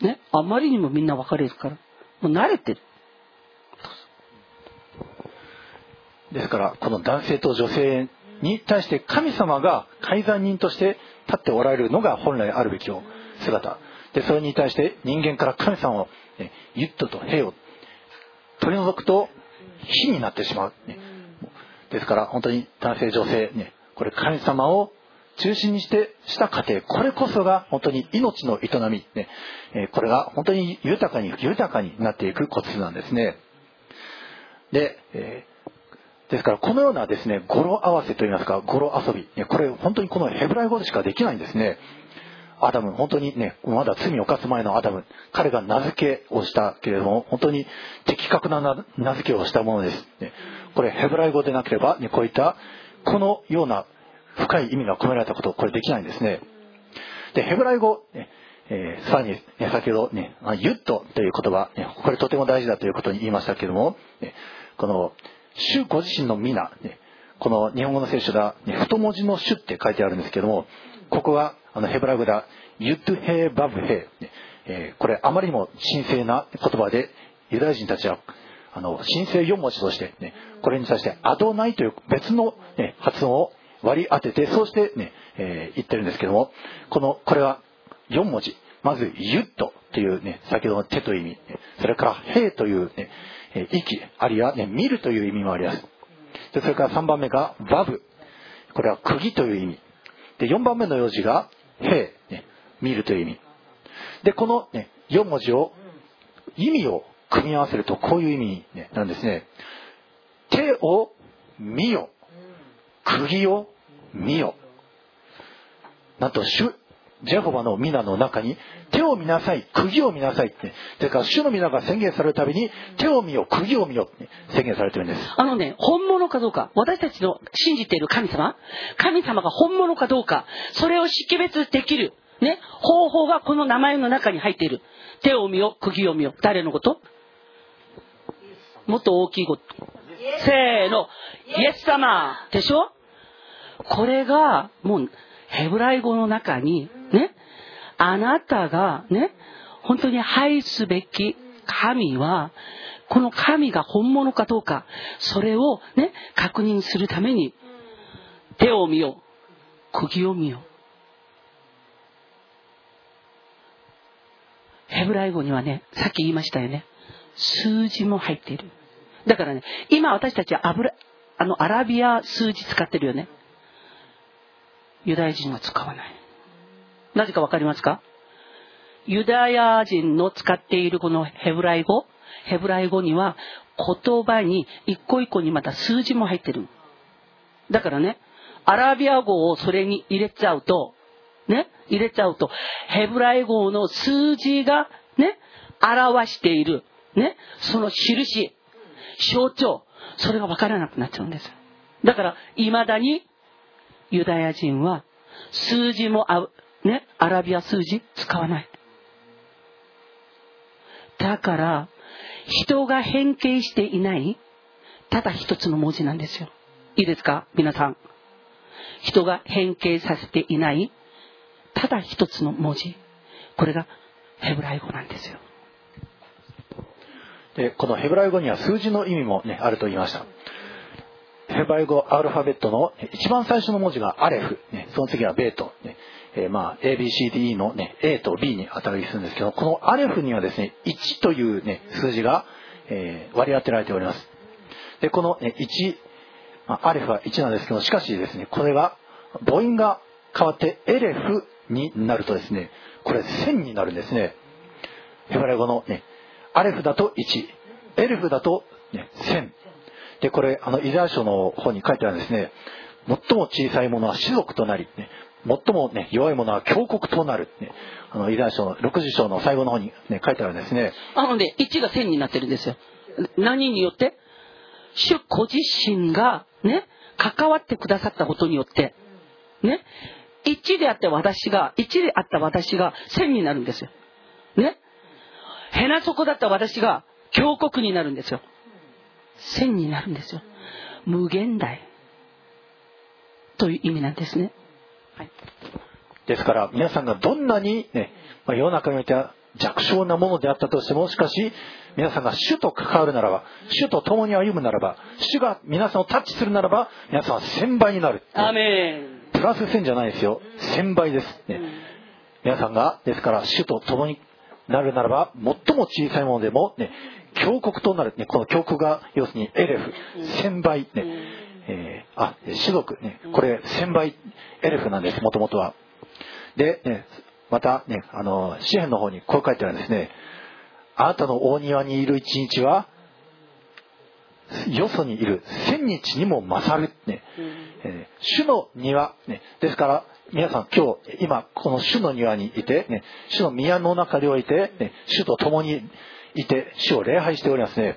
ね？あまりにもみんな別れるから。もう慣れてる。ですから、この男性と女性に対して神様が改ざん人として立っておられるのが本来あるべき姿。で、それに対して人間から神様を、ね、ユットと兵を取り除くと火になってしまう。ね、ですから、本当に男性、女性、ね、これ神様を中心にしてした過程これこそが本当に命の営み、ね、これが本当に豊かに豊かになっていくコツなんですね。で、えですからこのようなですね語呂合わせといいますか語呂遊びこれ本当にこのヘブライ語でしかできないんですね。アダム本当にねまだ罪を犯す前のアダム彼が名付けをしたけれども本当に的確な名付けをしたものです、これヘブライ語でなければ、こういったこのような深い意味が込められたことこれできないんですね。でヘブライ語、えー、さらに、ね、先ほどね、ユットという言葉、これとても大事だということに言いましたけれども、この主ご自身の皆、ね、この日本語の聖書では、ね、太文字の主って書いてあるんですけどもここはあのヘブラ語ではユットヘバブヘ、えー、これあまりにも神聖な言葉でユダヤ人たちはあの神聖4文字として、ね、これに対してアドナイという別の、ね、発音を割り当ててそうしてね、えー、言ってるんですけどもこのこれは4文字。まずユットというね先ほどの手という意味それからヘというね息あるいはね見るという意味もあります。でそれから3番目がバブこれは釘という意味。で4番目の用字がヘね、見るという意味。でこの、ね、4文字を意味を組み合わせるとこういう意味、ね、なんですね。手を見よ。釘を見よ。なんと主ジェホバの皆の中に手を見なさい釘を見なさいって。それから主の皆が宣言されるたびに手を見よ釘を見よって宣言されてるんです。あのね本物かどうか私たちの信じている神様神様が本物かどうかそれを識別できるね方法がこの名前の中に入っている。手を見よ釘を見よ誰のこと？もっと大きいこと。せーの。イエス様。でしょ？これがもうヘブライ語の中にね、あなたがね、本当に愛すべき神は、この神が本物かどうか、それをね、確認するために、手を見よう。釘を見よう。ヘブライ語にはね、さっき言いましたよね。数字も入っている。だからね、今私たちは油、あの、アラビア数字使ってるよね。ユダヤ人は使わない。なぜかわかりますか？ユダヤ人の使っているこのヘブライ語、ヘブライ語には言葉に一個一個にまた数字も入ってる。だからね、アラビア語をそれに入れちゃうと、ね、入れちゃうと、ヘブライ語の数字がね、表している、ね、その印、象徴、それがわからなくなっちゃうんです。だから、未だにユダヤ人は数字も合う、ね、アラビア数字使わない。だから、人が変形していない、ただ一つの文字なんですよ。いいですか？皆さん。人が変形させていない、ただ一つの文字。これがヘブライ語なんですよ。で、このヘブライ語には数字の意味もね、あると言いました。ヘブライ語アルファベットの一番最初の文字がアレフ、ね、その次はベート、ねえー、まあ ABCDE の、ね、A と B に値するんですけどこのアレフにはですね1という、ね、数字が、えー、割り当てられております。でこの、ね、1、まあ、アレフは1なんですけどしかしですねこれが母音が変わってエレフになるとですねこれ1000になるんですね。ヘブライ語のねアレフだと1エレフだと、ね、1000で、これ、あの、イザヤ書の方に書いてあるんですね、最も小さいものは種族となり、ね、最も、ね、弱いものは強国となる、ね、あのイザヤ書の60章の最後の方に、ね、書いてあるんですね。あのね、1が1000になってるんですよ。何によって？主ご自身が、ね、関わってくださったことによって、ね、1であった私が、1であった私が1000になるんですよ。ね。へな底だった私が強国になるんですよ。線になるんですよ。無限大。という意味なんですね。はい、ですから皆さんがどんなにね、まあ、世の中においては弱小なものであったとしてもしかし皆さんが主と関わるならば主と共に歩むならば主が皆さんをタッチするならば皆さんは1000倍になる。アメンプラス1000じゃないですよ。1000倍です。ね、皆さんがですから主と共になるならば最も小さいものでも、ね、強国となる、ね、この強国が要するにエレフ1000倍、ねえー、あ種族、ね、これ1000倍エレフなんですもともとは。で、ね、また、ね、あの詩篇の方にこう書いてあるんですね。あなたの大庭にいる一日はよそにいる。千日にも勝る、ね。えー主の庭、ね、ですから皆さん今日今この主の庭にいて、ね、主の宮の中でおいて、ね、主と共にいて主を礼拝しておりますね。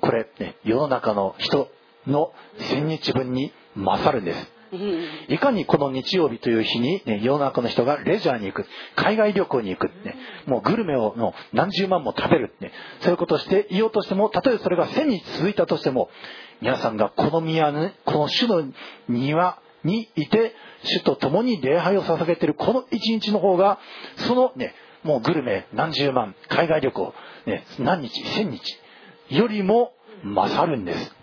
これ、ね、世の中の人の千日分に勝るんです。いかにこの日曜日という日に、ね、世の中の人がレジャーに行く、海外旅行に行く、ね、もうグルメをの何十万も食べる、ね、そういうことをしていようとしても、たとえそれが1000日続いたとしても、皆さんがこの宮、ね、この主の庭にいて、主と共に礼拝を捧げているこの一日の方が、そのね、もうグルメ何十万、海外旅行、ね、何日、1000日よりも勝るんです。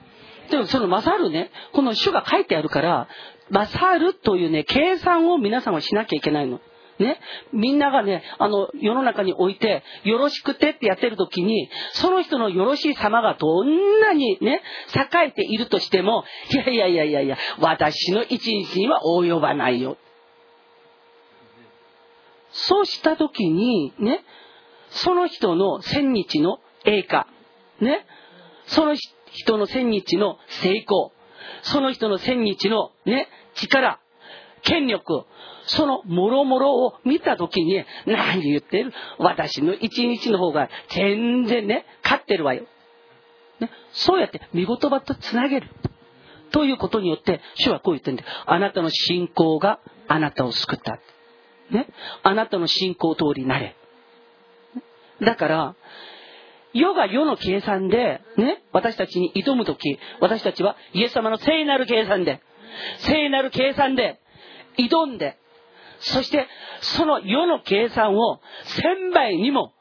でもその勝るね、この主が書いてあるから、勝るというね、計算を皆さんはしなきゃいけないの。ね。みんながね、あの、世の中において、よろしくてってやってる時に、その人のよろしい様がどんなにね、栄えているとしても、いやいやいやいやいや、私の一日には及ばないよ。そうした時に、ね、その人の千日の栄華、ね、その人の千日の成功、その人の千日のね、力、権力、その諸々を見たときに、何言ってる？私の一日の方が全然ね、勝ってるわよ。ね、そうやって見言葉とつなげる。ということによって、主はこう言ってるんで、あなたの信仰があなたを救った。ね。あなたの信仰通りなれ。だから、世が世の計算で、ね、私たちに挑むとき、私たちはイエス様の聖なる計算で、聖なる計算で、挑んで、そしてその世の計算を千倍にも、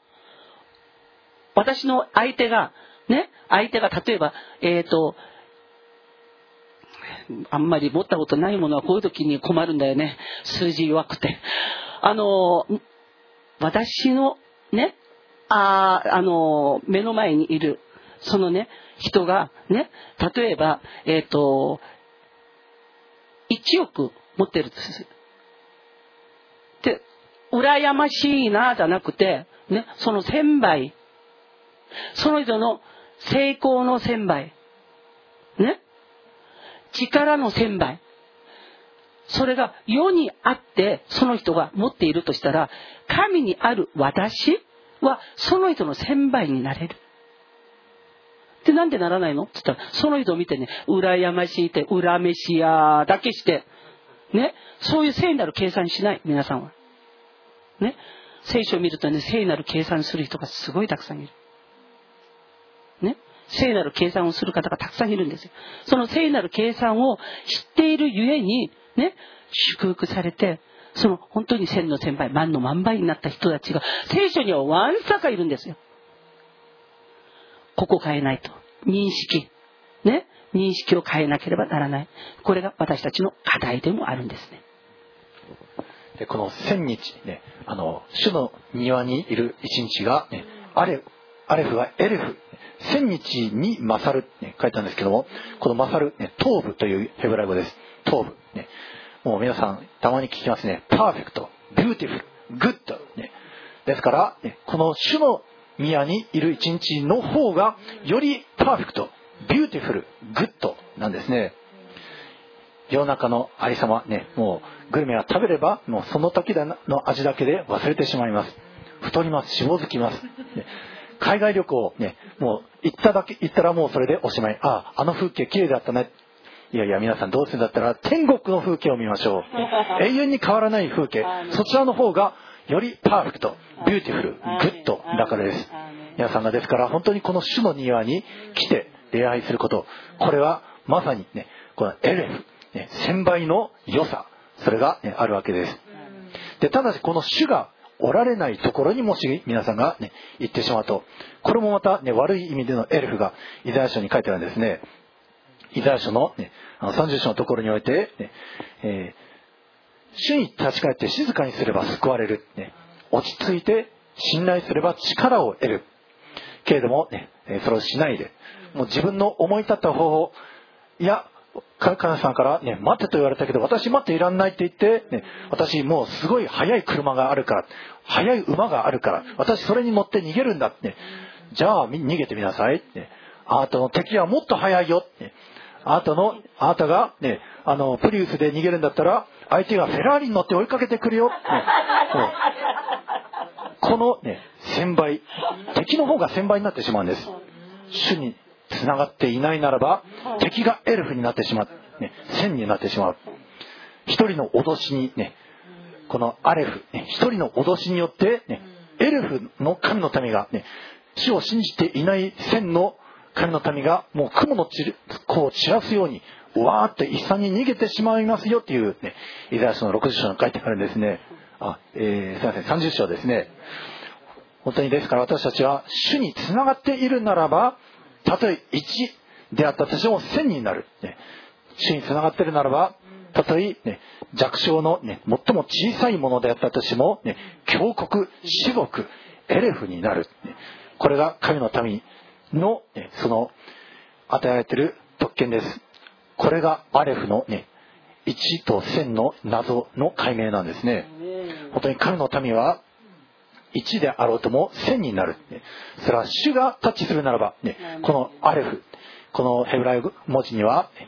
私の相手が、ね、相手が例えば、えっ、ー、と、あんまり持ったことないものはこういう時に困るんだよね。数字弱くて。あの、私のね、ああの、目の前にいる、そのね、人が、ね、例えば、えっ、ー、と、1億持ってるとすで、羨ましいな、じゃなくて、ね、その1000倍、その人の成功の1000倍、ね、力の千倍、それが世にあって、その人が持っているとしたら、神にある私はその人の1000倍になれる。で、なんでならないの？って言ったら、その人を見てね、羨ましいって、恨めしやだけして、ね、そういう聖なる計算しない、皆さんは。ね、聖書を見るとね、聖なる計算する人がすごいたくさんいる。聖なる計算をする方がたくさんいるんですよ。その聖なる計算を知っているゆえに、ね、祝福されて、その本当に千の千倍、万の万倍になった人たちが、聖書にはわんさかいるんですよ。ここ変えないと。認識。ね？認識を変えなければならない。これが私たちの課題でもあるんですね。でこの千日、ね、あの、主の庭にいる一日が、ね、アレアレフはエレフ、千日に勝る、ね、書いたんですけども、この勝る、ね、טוב というヘブライ語です。טוב。ね、もう皆さん、たまに聞きますね。 perfect、beautiful、good。ね、ですから、ね、この主の宮にいる一日の方が、より perfect、beautiful、good なんですね。世の中のありさま、ね、もうグルメは食べれば、もうその時の味だけで忘れてしまいます。太ります、脂肪づきます。ね、海外旅行、ね、もう行っただけ、行ったらもうそれでおしまい。ああ、あの風景綺麗だったね。いやいや、皆さんどうするんだったら、天国の風景を見ましょう。永遠に変わらない風景。そちらの方が、より perfect、beautiful、good だからです。皆さんがですから、本当にこの主の庭に来て礼拝すること。これは、まさにね、このエレフ、ね、千倍の良さ。それが、ね、あるわけです。で、ただしこの主がおられないところにもし皆さんがね、行ってしまうと、これもまたね、悪い意味でのエルフがイザヤ書に書いてあるんですね。イザヤ書の,、ね、あの30章のところにおいて、ねえー、主に立ち返って静かにすれば救われる、ね、落ち着いて信頼すれば力を得る。けれども、ね、それをしないでもう自分の思い立った方法いやカナさんから、ね、待ってと言われたけど、私待っていらんないって言って、ね、私もうすごい速い車があるから、速い馬があるから、私それに乗って逃げるんだって、じゃあ逃げてみなさいって、あなたの敵はもっと速いよ。ねあなたの、あなたが、ね、あの、プリウスで逃げるんだったら、相手がフェラーリに乗って追いかけてくるよ。ねこのね、1000倍、敵の方が1000倍になってしまうんです。主に繋がっていないならば、敵がエルフになってしまう。ね、線になってしまう。一人の脅しにね、このアレフ、ね一人の脅しによって、ね、エルフの神の民が、ね、主を信じていない千の神の民が、もう雲の散るこう散らすように、わーって一斉に逃げてしまいますよっていうね、イザヤ書の60章に書いてあるんですね。あ、えー、すいません、30章ですね。本当にですから私たちは主につながっているならば、たとえ1であったとしても1000になる。ね、主につながっているならば、たとえ、ね、弱小の、ね、最も小さいものであったとしても、ね、強国、至極、エレフになる。ねこれが神の民の、ねその、与えられている特権です。これがアレフのね、1と1000の謎の解明なんですね。本当に神の民は、1であろうとも1000になる。ねそれは主がタッチするならば、ね、このアレフ、このヘブライ文字には、ね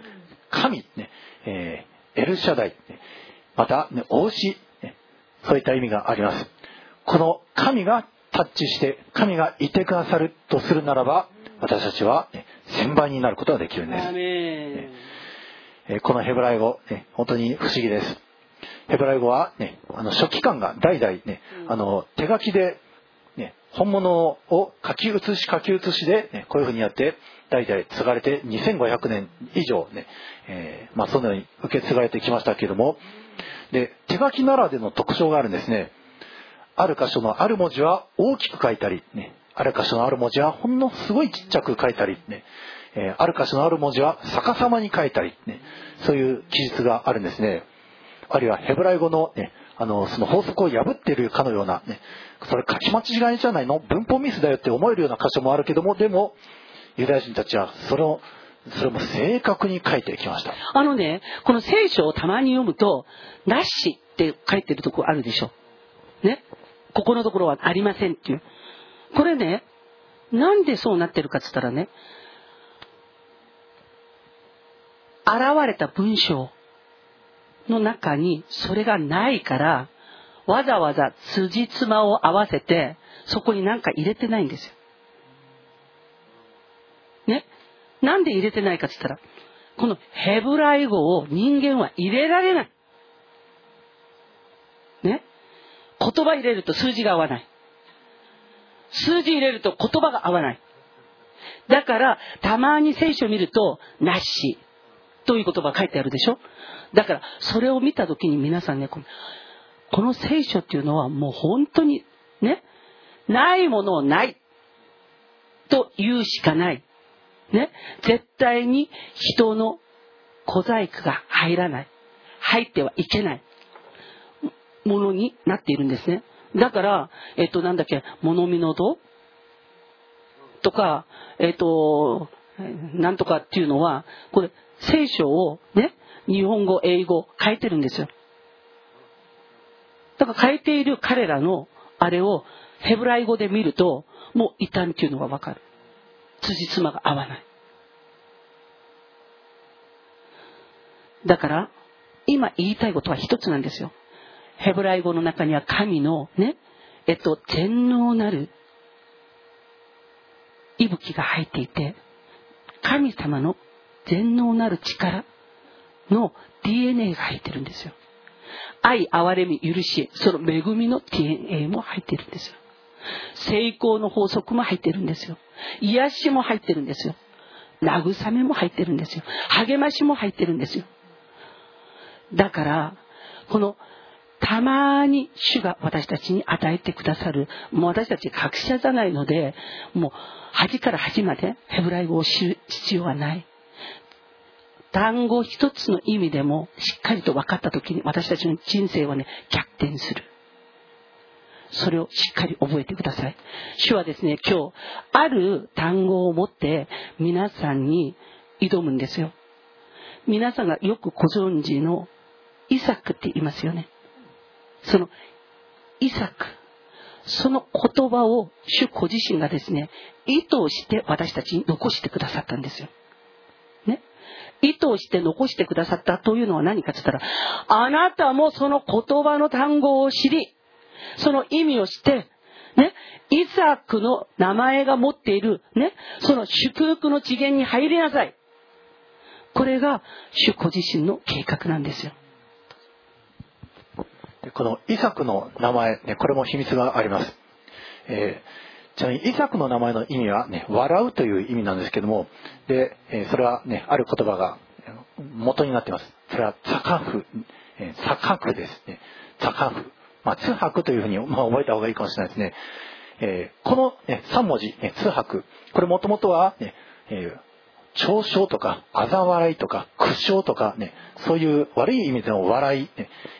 神、ねえーエルシャダイ、ねまた、ね、王子、ねそういった意味があります。この神がタッチして、神がいてくださるとするならば、私たちは、ね、1000倍になることができるんですア。メンえーこのヘブライ語、ね、本当に不思議です。ヘブライ語は、ね、あの書記官が代々、ね、あの手書きで、ね、本物を書き写し書き写しで、ね、こういうふうにやって代々継がれて2500年以上、ねえーまあ、そのように受け継がれてきましたけれどもで手書きならでの特徴があるんですね。ある箇所のある文字は大きく書いたり、ね、ある箇所のある文字はほんのすごいちっちゃく書いたり、ねえーある箇所のある文字は逆さまに書いたり、ね、そういう記述があるんですね。あるいはヘブライ語の,、ね、あのその法則を破っているかのような、ね、それ書き間違いじゃないの文法ミスだよって思えるような箇所もあるけどもでもユダヤ人たちはそれをそれも正確に書いてきました。あのね、この聖書をたまに読むと、なしって書いてるとこあるでしょ。ね？ここのところはありませんっていう。これね、なんでそうなってるかって言ったらね、現れた文章の中にそれがないから、わざわざ辻褄を合わせて、そこになんか入れてないんですよ。ね？なんで入れてないかって言ったら、このヘブライ語を人間は入れられない。ね？言葉入れると数字が合わない。数字入れると言葉が合わない。だから、たまに聖書を見ると、なしという言葉が書いてあるでしょ？だから、それを見たときに皆さんね、このこの聖書っていうのはもう本当に、ね、ないものをないと言うしかない。ね、絶対に人の小細工が入らない。入ってはいけないものになっているんですね。だから、えっと、なんだっけ、物見の戸とか、えっと、なんとかっていうのは、これ、聖書をね、日本語、英語変えてるんですよ。だから変えている彼らのあれをヘブライ語で見ると、もう異端っていうのがわかる。辻褄が合わない。だから、今言いたいことは一つなんですよ。ヘブライ語の中には神のね、えっと、全能なる息吹が入っていて、神様の全能なる力の DNA が入ってるんですよ。愛、憐れみ、許し、その恵みの DNA も入ってるんですよ。成功の法則も入ってるんですよ。癒しも入ってるんですよ。慰めも入ってるんですよ。励ましも入ってるんですよ。だから、この、たまに主が私たちに与えてくださる、もう私たち学者じゃないので、もう端から端までヘブライ語を知る必要はない。単語一つの意味でもしっかりと分かった時に私たちの人生はね、逆転する。それをしっかり覚えてください。主はですね、今日、ある単語を持って皆さんに挑むんですよ。皆さんがよくご存知のイサクって言いますよね。そのイサク。その言葉を主ご自身がですね、意図して私たちに残してくださったんですよ。意図して残してくださったというのは何かって言ったら、あなたもその言葉の単語を知り、その意味を知って、ね、イサクの名前が持っている、ね、その祝福の次元に入りなさい。これが主ご自身の計画なんですよ。このイサクの名前、ね、これも秘密があります。えー、ちなみにイサクの名前の意味は、ね、笑うという意味なんですけども、で、えー、それはね、ある言葉が元になってます。それは、ツカフ、えー、ツカフですね。ツカフ。まあ、ツハクというふうに、まあ、覚えた方がいいかもしれないですね。えー、この、ね、3文字、ね、ツハク。これもともとは、ね、えー、嘲笑とか、嘲笑いとか、苦笑とかね、そういう悪い意味での笑い、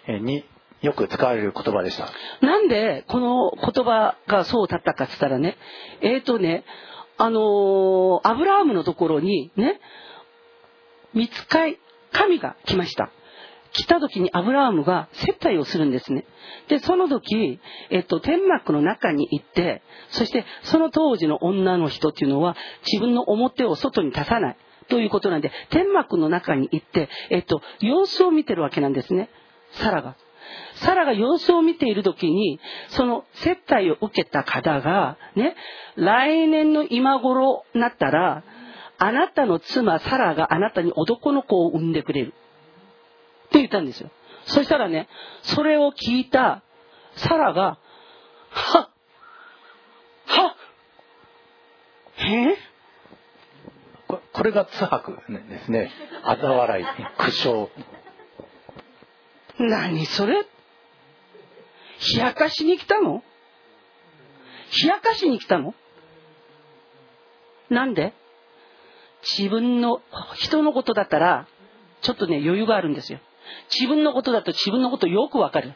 ね、によく使われる言葉でした。なんでこの言葉がそうだったかって言ったらね、えっ、ー、とね、あのー、アブラハムのところにね、見つかい、神が来ました。来た時にアブラハムが接待をするんですね。で、その時、えっと、天幕の中に行って、そしてその当時の女の人っていうのは自分の表を外に出さないということなんで、天幕の中に行って、えっと、様子を見てるわけなんですね。サラが。サラが様子を見ている時に、その接待を受けた方が、ね、来年の今頃なったら、あなたの妻サラがあなたに男の子を産んでくれる。って言ったんですよ。そしたらね、それを聞いたサラが、ははえ？これが津白ですね。あざ笑い、苦笑。何それ？冷やかしに来たの？冷やかしに来たの？なんで？自分の、人のことだったら、ちょっとね、余裕があるんですよ。自分のことだと自分のことよくわかる。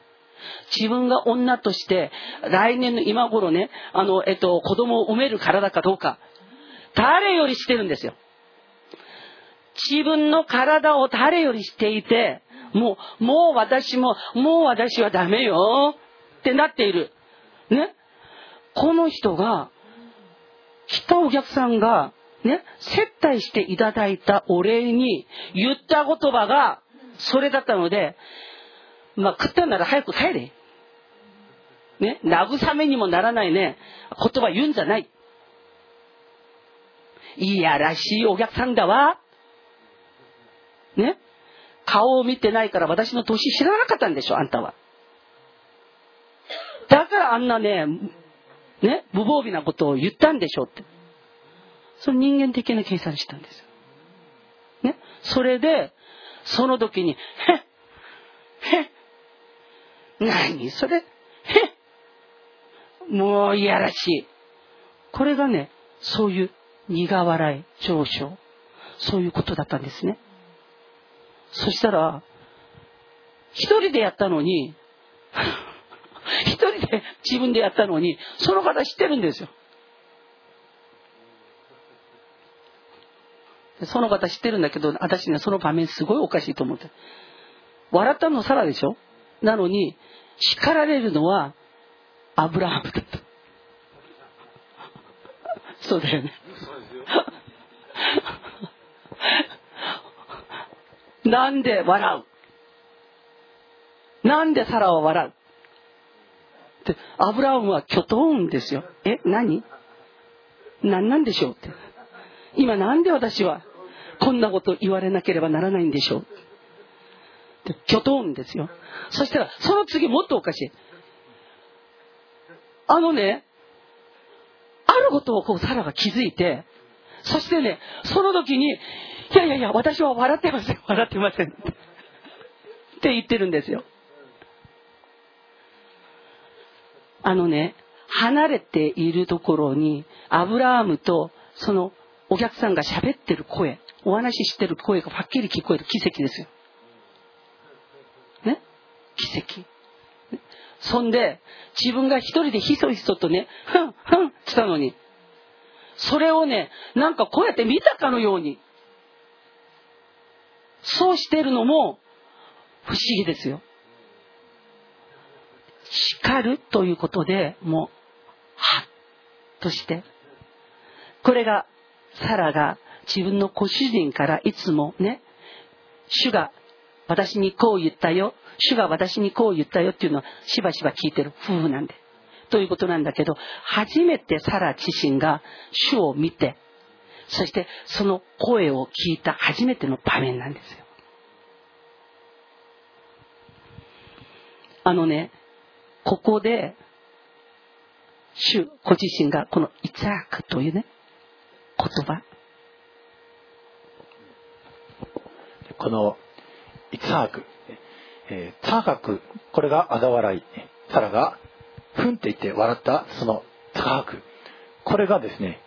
自分が女として、来年の今頃ね、あの、えっと、子供を産める体かどうか、誰よりしてるんですよ。自分の体を誰よりしていて、もう、もう私も、もう私はダメよってなっている。ね？この人が、来たお客さんが、ね、接待していただいたお礼に言った言葉が、それだったので、まあ、食ったなら早く帰れ。ね、慰めにもならないね、言葉言うんじゃない。いやらしいお客さんだわ。ね？顔を見てないから私の年知らなかったんでしょ、あんたは。だからあんなね、ね、無防備なことを言ったんでしょって。その人間的な計算したんですよ。ね？それで、その時に、へっへっ何それ？へっもういやらしい。これがね、そういう苦笑い、上昇、そういうことだったんですね。そしたら、一人でやったのに、一人で自分でやったのに、その方知ってるんですよ。その方知ってるんだけど、私ね、その場面すごいおかしいと思って。笑ったのサラでしょ？なのに、叱られるのは、アブラハムだった。そうだよね。なんで笑う？なんでサラは笑う？って、アブラハムはキョトーンですよ。え、何？何なんでしょう？って。今なんで私はこんなこと言われなければならないんでしょう？キョトーンですよ。そしたら、その次もっとおかしい。あのね、あることをこうサラが気づいて、そしてね、その時に、いやいやいや、私は笑ってません、笑ってません。って言ってるんですよ。あのね、離れているところに、アブラームとそのお客さんが喋ってる声、お話ししてる声がはっきり聞こえる奇跡ですよ。ね？奇跡。そんで、自分が一人でひそひそとね、ふん、ふん、来たのに、それをね、なんかこうやって見たかのように、そうしてるのも不思議ですよ。叱るということで、もうはっとして。これがサラが自分のご主人からいつもね主が私にこう言ったよ。主が私にこう言ったよっていうのはしばしば聞いてる。夫婦なんで。ということなんだけど初めてサラ自身が主を見てそしてその声を聞いた初めての場面なんですよ。あのねここで主ご自身がこのイツァークというね言葉。このイツハーク、えー、ツハークこれが嘲笑い。サラがふんって言って笑ったそのツハークこれがですね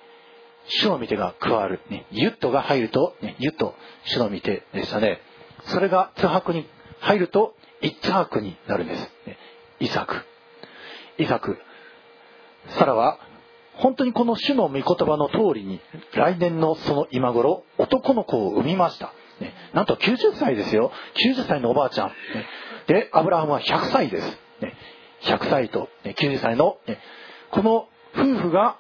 主の御手が加わる、ね、ユットが入ると、ね、ユット主の御手でしたね。それがツハクに入るとイッツハクになるんです、ね、イサク。イサク。サラは本当にこの主の御言葉の通りに来年のその今頃男の子を産みました。ね、なんと90歳ですよ。90歳のおばあちゃん、ね、でアブラハムは100歳です、ね、100歳と、ね、90歳の、ね、この夫婦が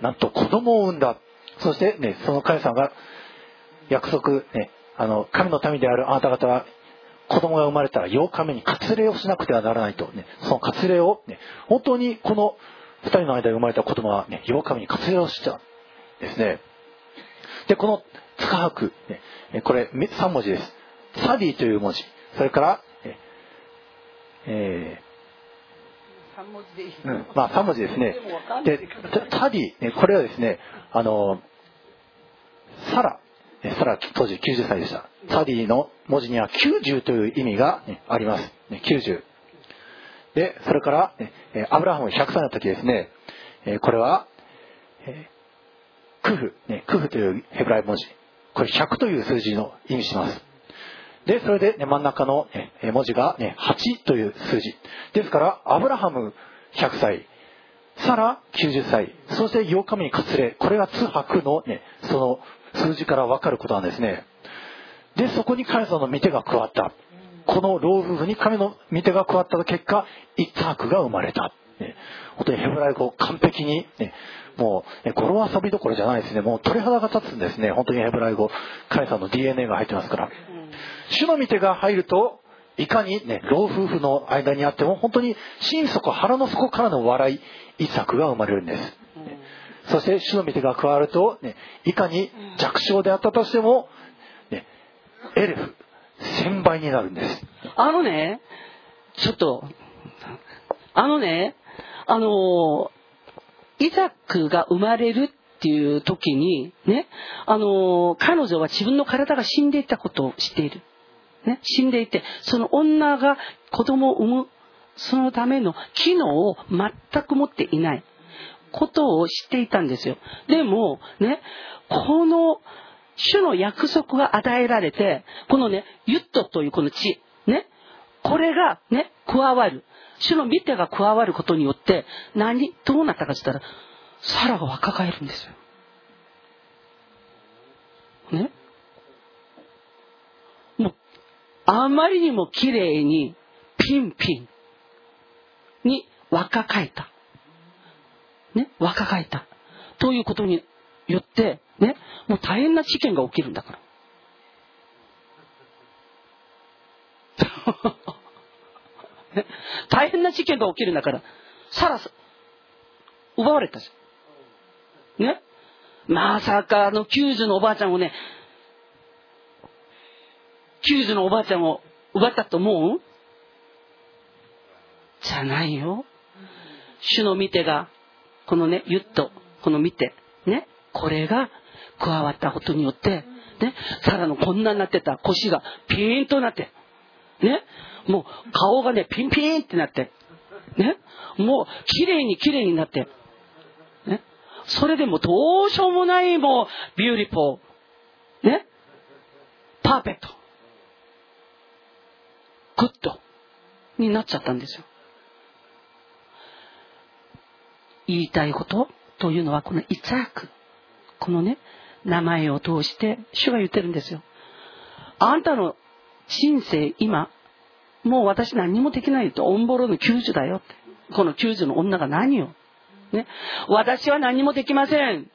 なんと子供を産んだ。そして、ね、その神様が約束、ね、あの神の民であるあなた方は子供が生まれたら8日目に割礼をしなくてはならないと、ね、その割礼を、ね、本当にこの2人の間で生まれた子供は、ね、8日目に割礼をしたんですね。でこの塚白、ね、これ3文字です。サディという文字。それからえ、3文字でいい、うん、まあ3文字ですね。でサディこれはですねあのサラ。サラ当時90歳でした。サディの文字には90という意味が、あります、90でそれから、アブラハム100歳の時ですね。これは、え、クフ、ね、クフというヘブライ文字。これ100という数字の意味します。で、それで、ね、真ん中の、ね、文字が、ね、8という数字。ですから、アブラハム100歳、サラ90歳、そして8日目に割礼。これが通白のね、その数字から分かることなんですね。で、そこに神様の御手が加わった。この老夫婦に神の御手が加わった結果、イッツハクが生まれた。ね、本当にヘブライ語完璧に、ね、もう、語呂遊びどころじゃないですね。もう鳥肌が立つんですね。本当にヘブライ語。彼さんの DNA が入ってますから。主の御手が入ると、いかにね、老夫婦の間にあっても、本当に心底、腹の底からの笑い、一作が生まれるんです。そして、主の御手が加わると、ね、いかに弱小であったとしても、ね、エレフ、千倍になるんです。あのね、ちょっと、あのね、あのイザックが生まれるっていう時に、ね、あの、彼女は自分の体が死んでいたことを知っている。ね、死んでいて、その女が子供を産む、そのための機能を全く持っていないことを知っていたんですよ。でも、ね、この主の約束が与えられて、このね、ユットというこの地、ね、これがね、加わる。主の見てが加わることによって何どうなったかって言ったらサラが若返るんですよ。ねもうあまりにも綺麗にピンピンに若返った。ね若返った。ということによってねもう大変な事件が起きるんだから。大変な事件が起きるんだから、サラ、奪われたじゃん。ねまさかあの90のおばあちゃんをね、90のおばあちゃんを奪ったと思う？じゃないよ。主の見てが、このね、ゆっと、この見て、ね、これが加わったことによって、ね、サラのこんなになってた腰がピーンとなって、ね、もう顔がね、ピンピンってなって、ね、もう綺麗に綺麗になって、ね、それでもどうしようもないもう、 beautiful、ね、 perfect、good になっちゃったんですよ。言いたいことというのはこのイツァーク、このね、名前を通して主が言ってるんですよ。あんたの人生今もう私何もできないと、オンボロの救助だよって。この救助の女が何を、ね。私は何もできません。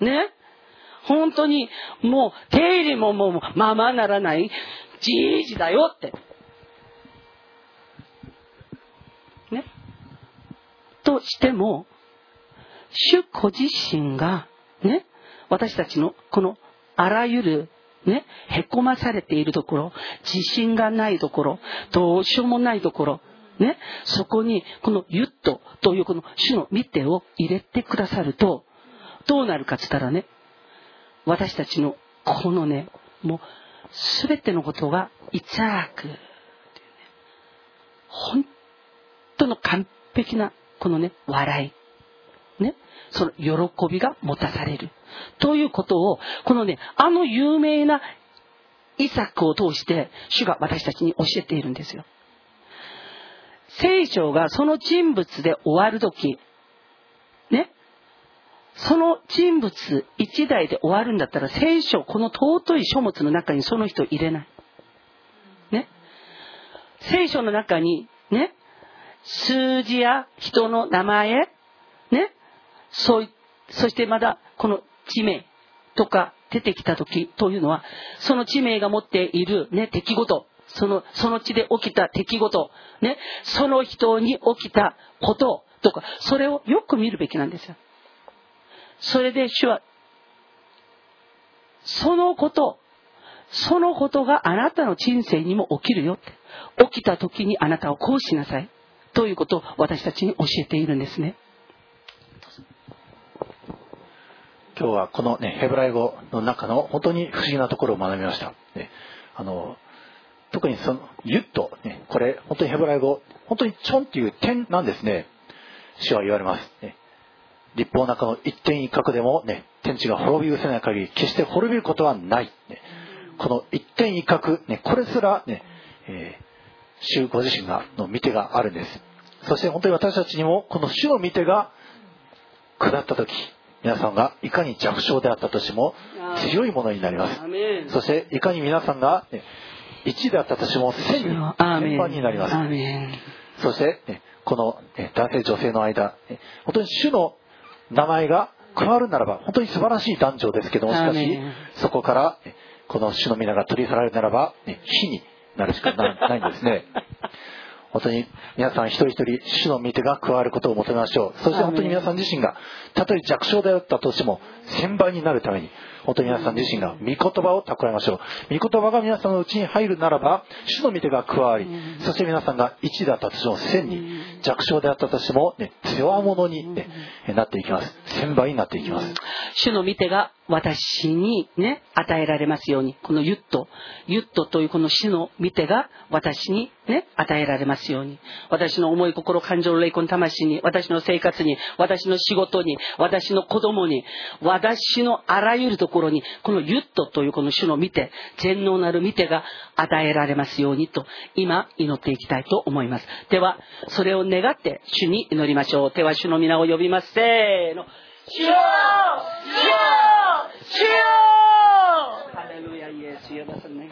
ね。本当に、もう、手入れももう、ままならない、じいじだよって。しても、主ご自身が、ね、私たちのこのあらゆるね、へこまされているところ、自信がないところ、どうしようもないところ、ね、そこにこのユットというこの主の見てを入れてくださると、どうなるかって言ったらね、私たちのこのね、もうすべてのことがイツァーク、ね、本当の完璧なこのね、笑い、ね、その喜びが持たされる。ということを、このね、あの有名なイサクを通して、主が私たちに教えているんですよ。聖書がその人物で終わるとき、ね、その人物一代で終わるんだったら、聖書、この尊い書物の中にその人を入れない。ね。聖書の中に、ね、数字や人の名前、ね、そい、そしてまだこの地名とか出てきた時というのは、その地名が持っているね、出来事、その、その地で起きた出来事、ね、その人に起きたこととか、それをよく見るべきなんですよ。それで主は、そのこと、そのことがあなたの人生にも起きるよって。起きた時にあなたをこうしなさい。ということを私たちに教えているんですね？今日はこのね、ヘブライ語の中の本当に不思議なところを学びました。ね、あの、特にその、ユッと、ね、これ、本当にヘブライ語、本当にチョンっていう点なんですね。主は言われます。ね、立法の中の一点一角でも、ね、天地が滅び失せない限り、決して滅びることはない。ね、この一点一角、ね、これすら、ね、えー、主ご自身が、の見てがあるんです。そして本当に私たちにも、この主の見てが下った時、皆さんがいかに弱小であったとしても強いものになります。そしていかに皆さんが、ね、1であったとしても1000にになります。そして、ね、この、ね、男性女性の間、ね、本当に主の名前が加わるならば本当に素晴らしい男女ですけどもしかしそこからこの主の皆が取り去られるならば、ね、火になるしかないんですね本当に皆さん一人一人主の御手が加わることを求めましょう。そして本当に皆さん自身がたとえ弱小であったとしても1000倍になるために本当に皆さん自身が御言葉を蓄えましょう。御言葉が皆さんのうちに入るならば主の御手が加わりそして皆さんが1だったとしても1000に弱小であったとしても、ね、強者に、ね、なっていきます。1000倍になっていきます。主の御手が私にね、与えられますように、このユット、ユットというこの死の見てが私にね、与えられますように。私の思い、心、感情、霊魂、魂に、私の生活に、私の仕事に、私の子供に、私のあらゆるところに、このユットというこの主の見て、全能なる見てが与えられますようにと、今祈っていきたいと思います。では、それを願って主に祈りましょう。手は主の皆を呼びます。せーの。主よ主よ主よハレルヤイエス呼ばせね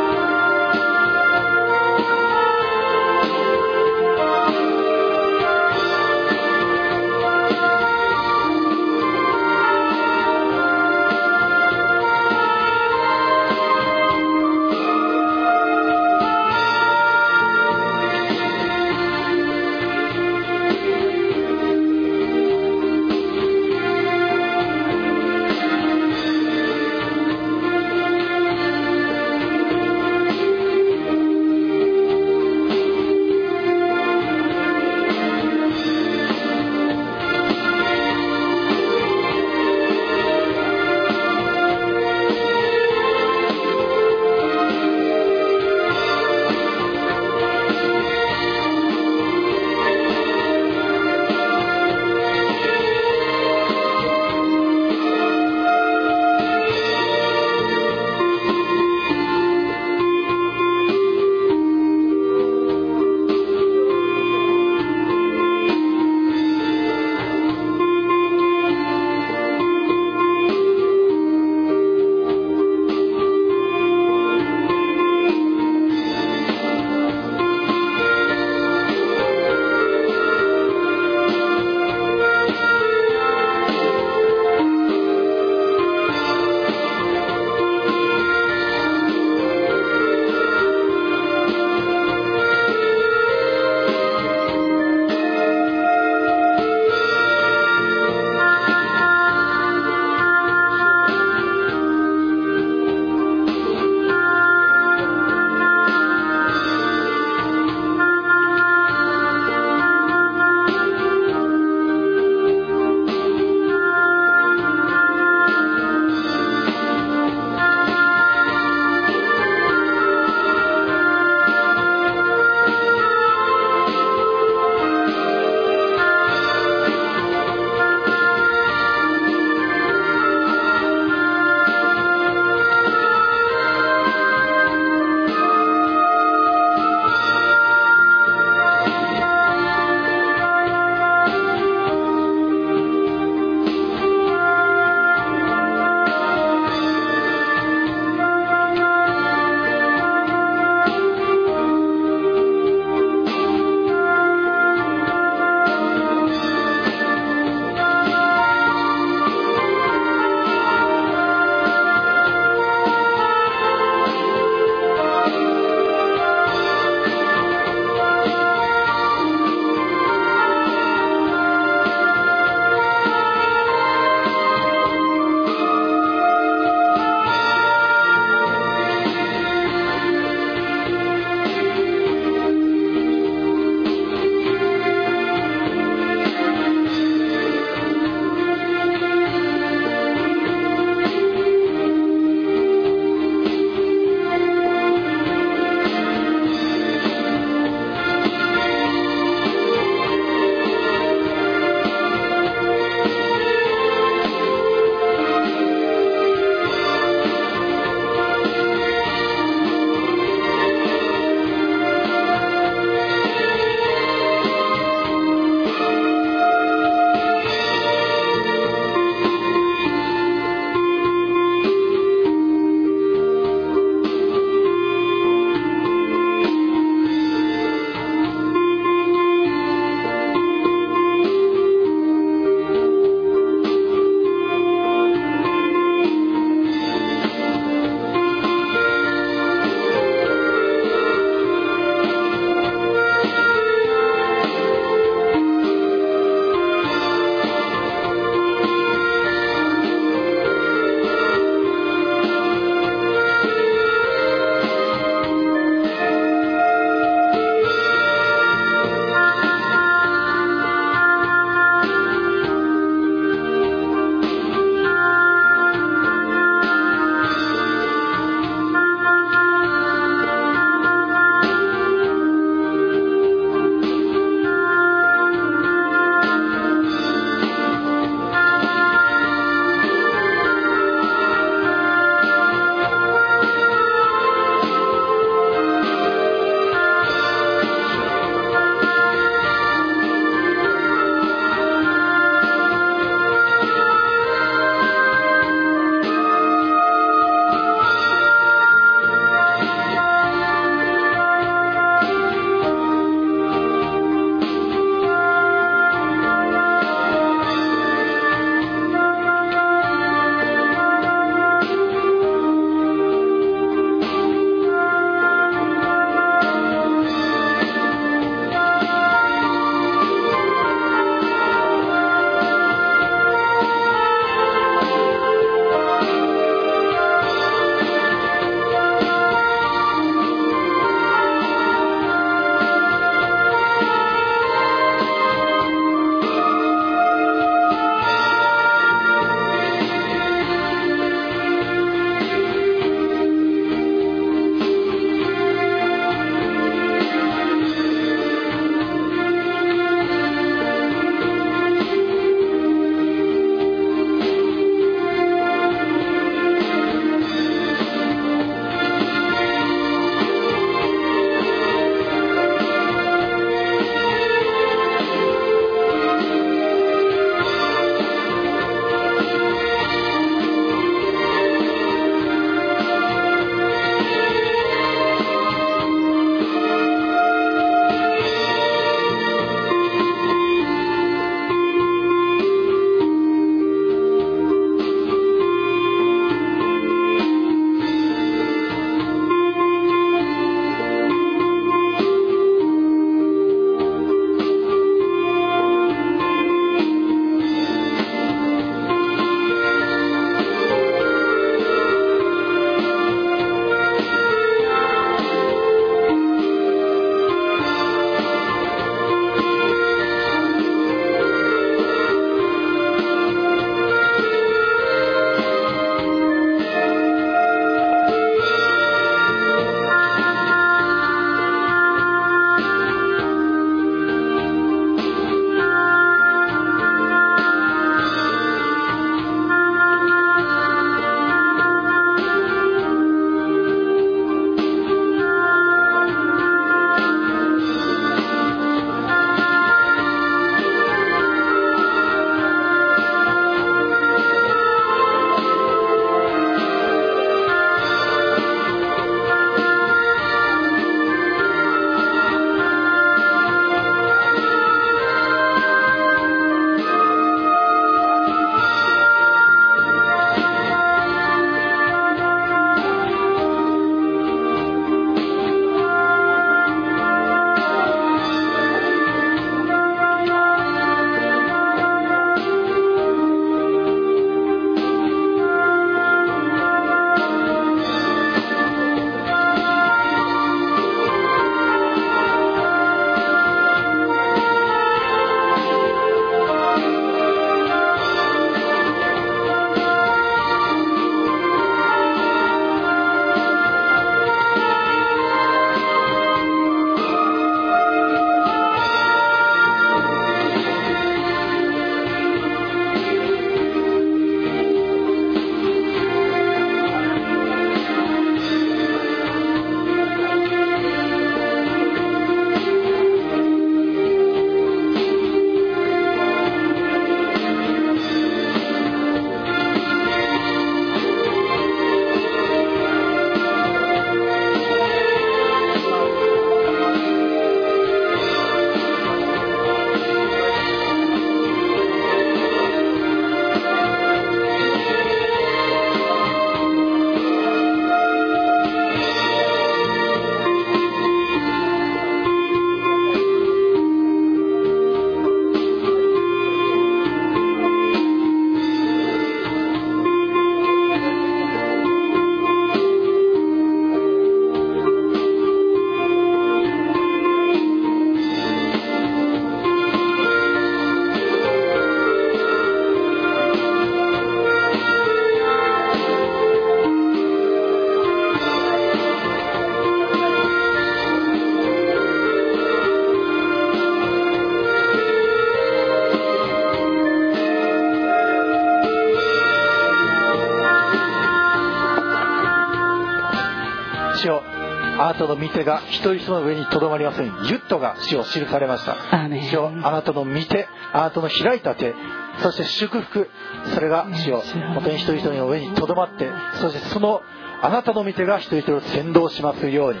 たの御手が一人一人の上にとどまりますようにユットが主を記されました。主よあなたの御手あなたの開いた手そして祝福それが主よ本当に一人一人の上にとどまってそしてそのあなたの御手が一人一人を先導しますように。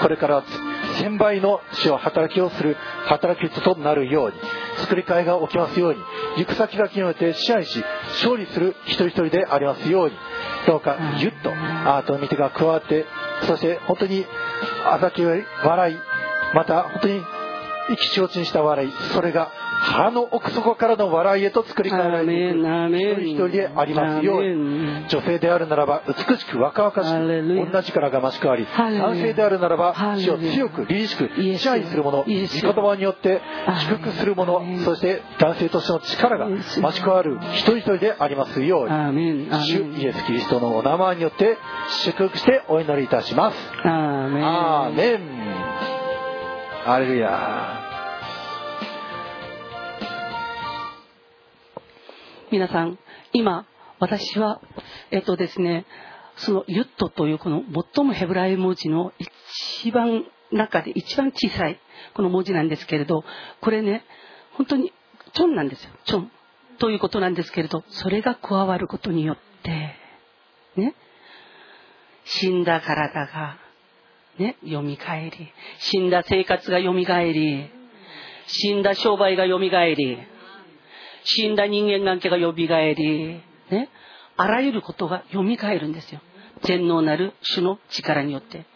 これからは千倍の主を働きをする働き人となるように作り替えが起きますように行く先々において支配し勝利する一人一人でありますように。どうかゆっとあなたの御手が加わってそして本当にあざき笑いまた本当に意気消沈した笑いそれが腹の奥底からの笑いへと作り変えられていく。一人一人でありますよ。うに女性であるならば美しく若々しく同じからがましくあり男性であるならば死を強く凛々しく支配する者御言葉によって祝福する者そして男性としての力が増し加わる一人一人でありますように。主イエス・キリストのお名前によって祝福してお祈りいたします。アーメンアレルヤ皆さん、今、私は、えっとですね、そのユットというこの最もヘブライ文字の一番中で一番小さいこの文字なんですけれど、これね、本当にチョンなんですよ。チョン。ということなんですけれど、それが加わることによって、ね、死んだ体が、ね、蘇り、死んだ生活が蘇り、死んだ商売が蘇り、死んだ人間関係が蘇り、ね、あらゆることが蘇るんですよ。全能なる主の力によって。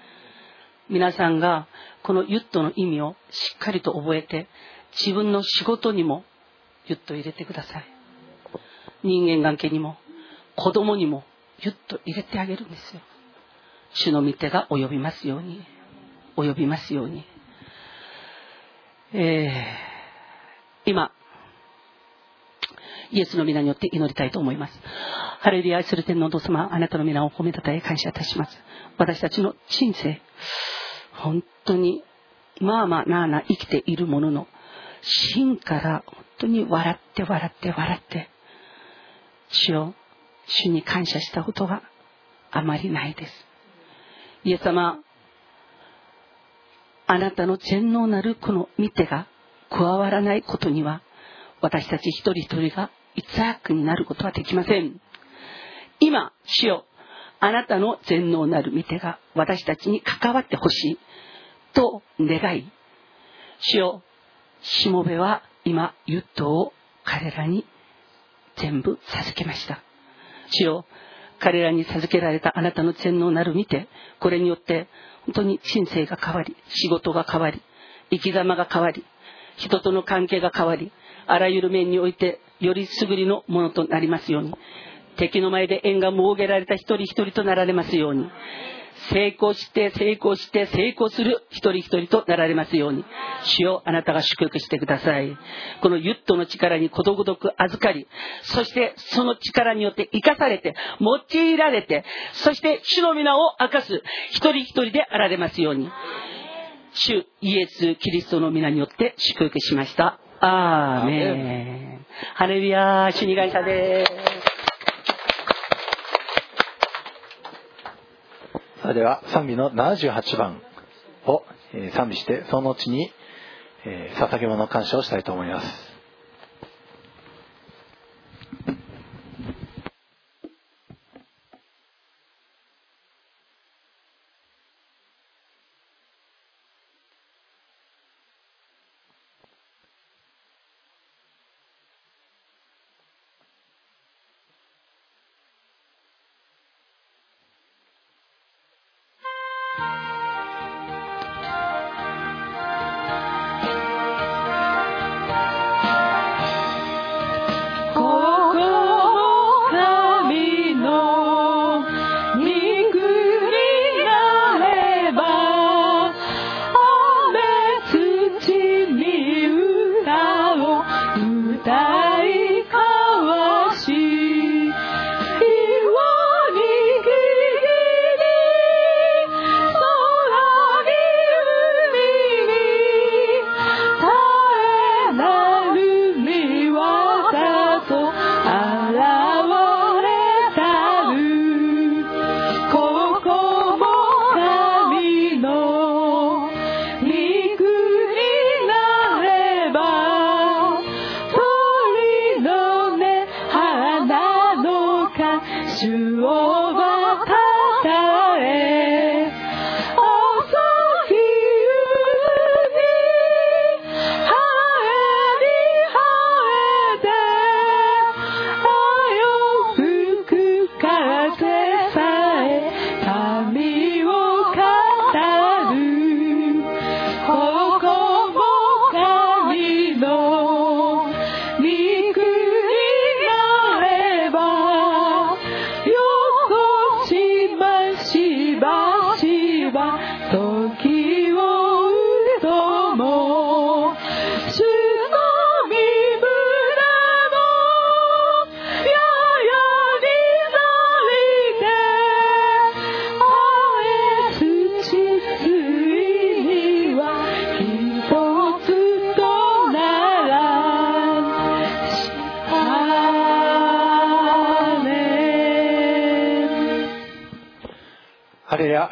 皆さんがこのユットの意味をしっかりと覚えて、自分の仕事にもユット入れてください。人間関係にも、子供にもユッと入れてあげるんですよ。主の御手が及びますように。及びますように。えー、今、イエスの皆によって祈りたいと思います。ハレルヤ愛する天皇堂様、あなたの皆を褒めたたえ感謝いたします。私たちの人生、本当に、まあまあなあなあ生きているものの、真から本当に笑って笑って笑って、主を、主に感謝したことがあまりないです。イエス様、あなたの全能なるこの見てが加わらないことには、私たち一人一人が一悪になることはできません。今、主よ、あなたの全能なる見てが私たちに関わってほしいと願い、主よ、しもべは今、ユットを彼らに全部授けました。主よ、彼らに授けられたあなたの全能なる見て、これによって本当に人生が変わり、仕事が変わり、生き様が変わり、人との関係が変わり、あらゆる面においてよりすぐりのものとなりますように、敵の前で縁が設けられた一人一人となられますように、成功して成功して成功する一人一人となられますように、主をあなたが祝福してください。このユットの力にことごとく預かり、そしてその力によって生かされて、用いられて、そして主の皆を明かす一人一人であられますように。主イエス・キリストの皆によって祝福しました。アーメン。ハレルヤー、主に感謝です。それでは賛美の78番を賛美してその後に捧げ物の感謝をしたいと思います「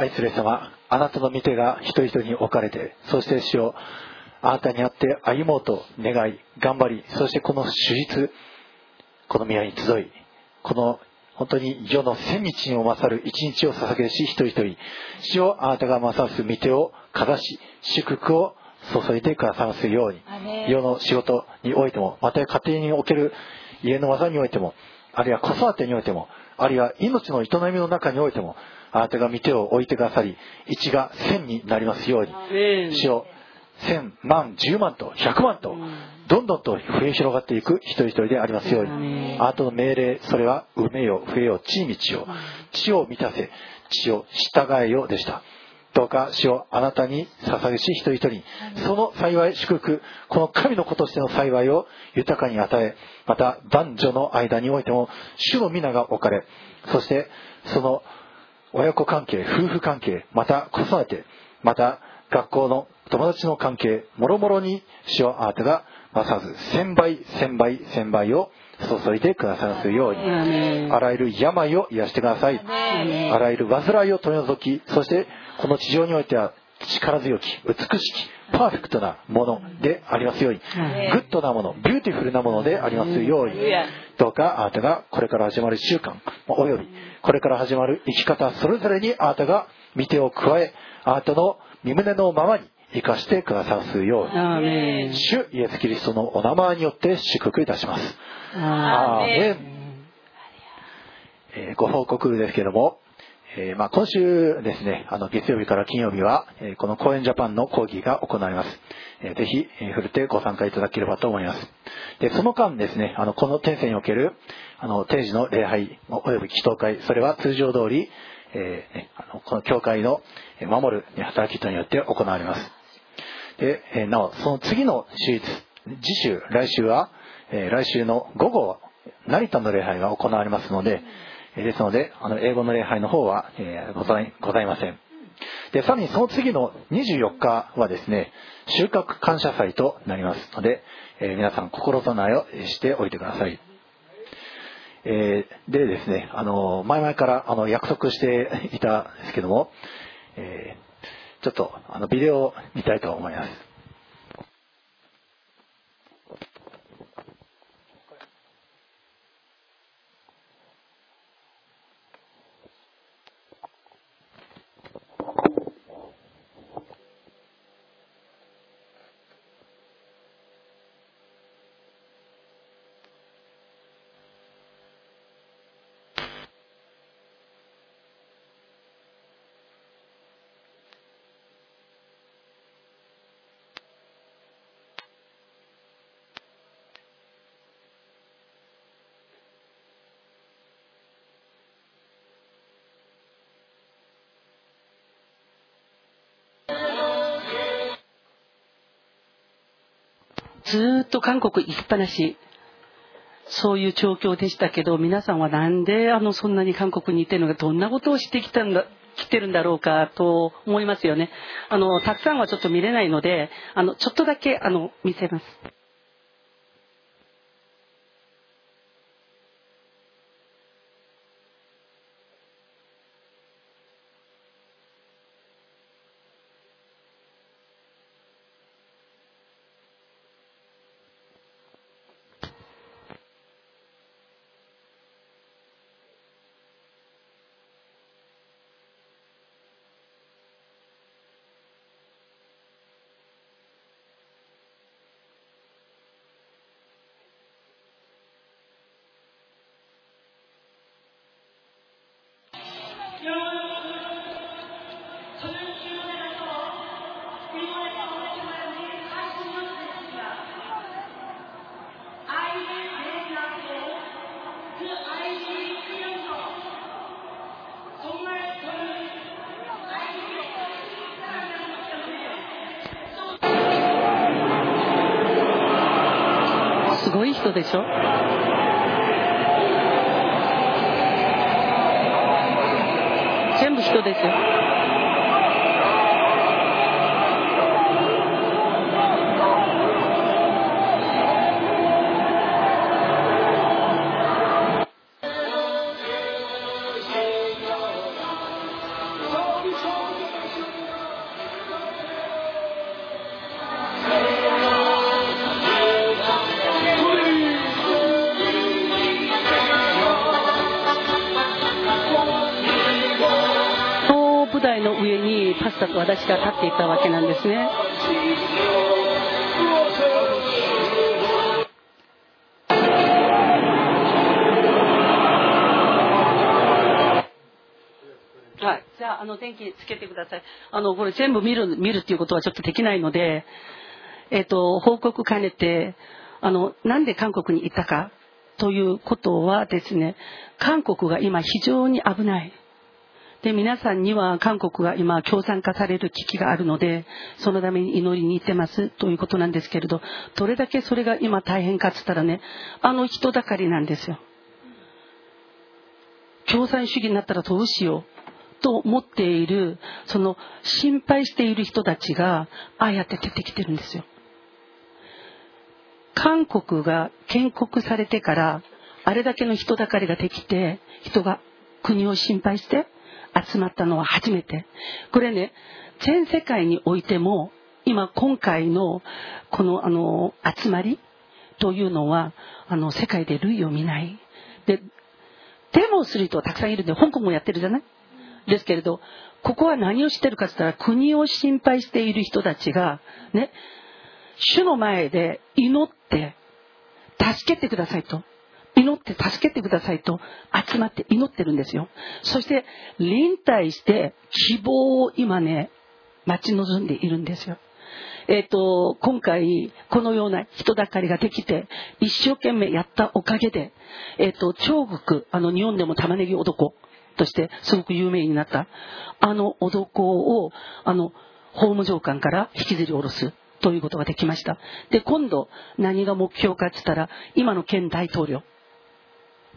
愛する様。あなたの御手が人々に置かれてそして主をあなたにあって歩もうと願い頑張りそしてこの手術この宮に集いこの本当に世の千日にも勝る一日を捧げし一人一人主をあなたが勝す御手をかざし祝福を注いでくださいますように世の仕事においてもまた家庭における家の技においてもあるいは子育てにおいてもあるいは命の営みの中においてもあなたが御手を置いてくださり一が千になりますように。主を千万十万と百万とどんどんと増え広がっていく一人一人でありますように。あなたの命令それは埋めよ増えよ地に地を地を満たせ地を従えよでした。どうか主をあなたに捧げし一人一人に。その幸い祝福この神の子としての幸いを豊かに与えまた男女の間においても主の皆が置かれそしてその親子関係夫婦関係また子育てまた学校の友達の関係もろもろに主をあなたが勝さず千倍千倍千倍を注いでくださいますようにあらゆる病を癒してください。あらゆる煩いを取り除きそしてこの地上においては力強き美しきパーフェクトなものでありますように。 good なもの beautiful なものでありますように。どうかあなたがこれから始まる1週間およびこれから始まる生き方それぞれにあなたが御手を加えあなたの御旨のままに生かしてくださいますように。主イエス・キリストのお名前によって祝福いたします。アーメン。えーご報告ですけども、えーまあ、今週ですね、あの月曜日から金曜日は、えーこの公演ジャパンの講義が行われます。えーぜひ、えー、ふるってご参加いただければと思います。で、その間ですね、あの、この天性における、あの、定時の礼拝、および祈祷会、それは通常通り、えあのこの教会の守る働き人によって行われます。で、えなお、その次の手術、次週、来週は、え来週の午後、成田の礼拝が行われますので、えーですので、あの、英語の礼拝の方は、えござい、ません。で、さらにその次の24日はですね、収穫感謝祭となりますので、え皆さん心備えをしておいてください。えでですね、あの、前々からあの約束していたんですけども、えちょっとあのビデオを見たいと思います。ずっと韓国行きっぱなし。そういう状況でしたけど、皆さんは何であのそんなに韓国にいてるのか、どんなことをしてきたんだ、来てるんだろうかと思いますよね。あの、たくさんはちょっと見れないので、あの、ちょっとだけあの、見せます。人電気つけてください。あの、これ全部見る、見るっていうことはちょっとできないので、えっ、と、報告兼ねて、あの、なんで韓国に行ったかということはですね、韓国が今非常に危ない。で、皆さんには韓国が今共産化される危機があるので、そのために祈りに行ってますということなんですけれど、どれだけそれが今大変かっつったらね、あの人だかりなんですよ。共産主義になったらどうしよう。と思っている、その心配している人たちが、ああやって出てきてるんですよ。韓国が建国されてから、あれだけの人だかりができて、人が国を心配して集まったのは初めて。これね、全世界においても、今今回のこのあの集まりというのは、あの世界で類を見ない。で、デモをする人はたくさんいるんで、香港もやってるじゃない？ですけれど、ここは何をしてるかって言ったら、国を心配している人たちが、ね、主の前で祈って、助けてくださいと。祈って助けてくださいと集まって祈ってるんですよ。そして、臨退して希望を今ね、待ち望んでいるんですよ。えっ、と、今回、このような人だかりができて、一生懸命やったおかげで、えっ、と、長国、あの、日本でも玉ねぎ男としてすごく有名になった、あの男を、あの、法務長官から引きずり下ろす。ということができました。で、今度何が目標かっつったら、今の県大統領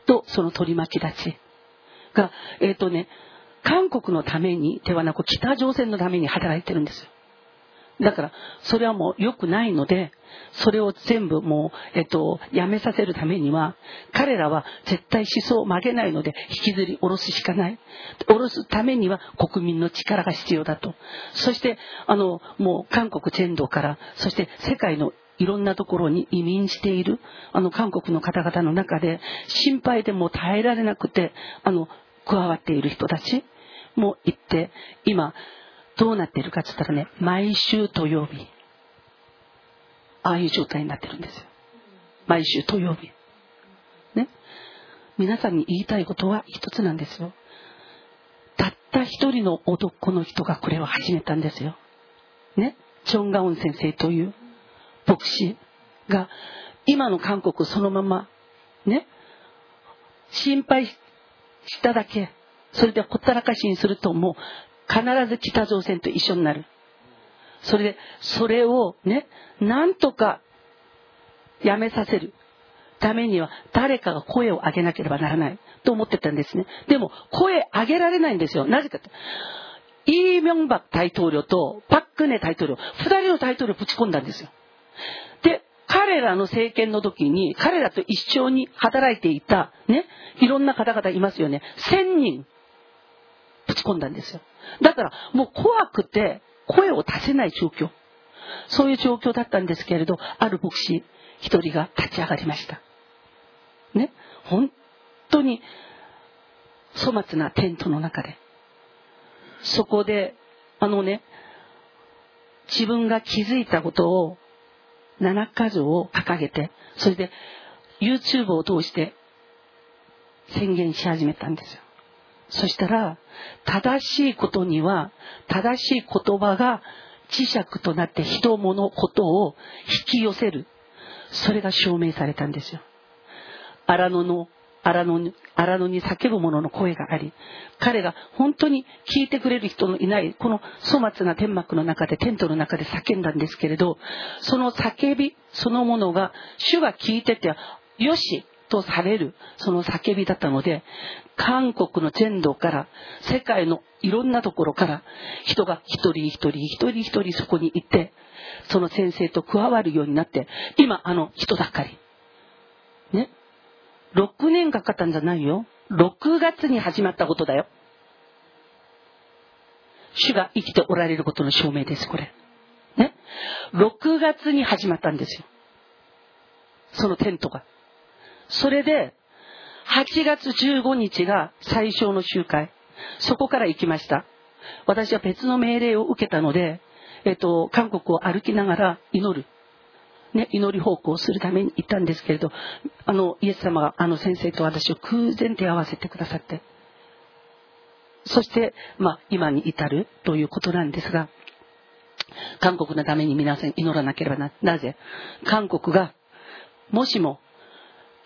とその取り巻き立ちが、えっ、とね、韓国のためにではなく北朝鮮のために働いてるんですよ。だから、それはもう良くないので、それを全部もう、えっと、やめさせるためには、彼らは絶対思想を曲げないので、引きずり下ろすしかない。下ろすためには国民の力が必要だと。そして、あの、もう韓国全土から、そして世界のいろんなところに移民している、あの、韓国の方々の中で、心配でも耐えられなくて、あの、加わっている人たちもいて、今、どうなっているかって言ったらね、毎週土曜日。ああいう状態になってるんですよ。毎週土曜日。ね。皆さんに言いたいことは一つなんですよ。たった一人の男の人がこれを始めたんですよ。ね。チョンガオン先生という牧師が、今の韓国そのまま、ね。心配しただけ、それでほったらかしにするともう必ず北朝鮮と一緒になる。それで、それをね、なんとかやめさせるためには誰かが声を上げなければならないと思ってたんですね。でも、声上げられないんですよ。なぜかって。イ・ミョンバク大統領とパク・クネ大統領、二人の大統領をぶち込んだんですよ。で、彼らの政権の時に、彼らと一緒に働いていた、ね、いろんな方々いますよね。千人、ち込んだんですよ。だから、もう怖くて、声を出せない状況。そういう状況だったんですけれど、ある牧師一人が立ち上がりました。ね？本当に粗末なテントの中で。そこで、あのね、自分が気づいたことを、七箇条を掲げて、それで YouTube を通して宣言し始めたんですよ。そしたら、正しいことには、正しい言葉が磁石となって人物ことを引き寄せる。それが証明されたんですよ。荒野の荒野に荒野に叫ぶ者の声があり彼が本当に聞いてくれる人のいないこの粗末な天幕の中でテントの中で叫んだんですけれどその叫びそのものが主が聞いててよしとされるその叫びだったので韓国の全土から世界のいろんなところから人が一人一人一人一人そこに行ってその先生と加わるようになって今あの人だかり。ね。6年かかったんじゃないよ。6月に始まったことだよ。主が生きておられることの証明ですこれ。ね。6月に始まったんですよ。そのテントが。それで、8月15日が最小の集会。そこから行きました。私は別の命令を受けたので、えっと、韓国を歩きながら祈る。ね、祈り奉公をするために行ったんですけれど、あの、イエス様があの先生と私を空前手合わせてくださって、そして、まあ、今に至るということなんですが、韓国のために皆さん祈らなければな、なぜ？韓国が、もしも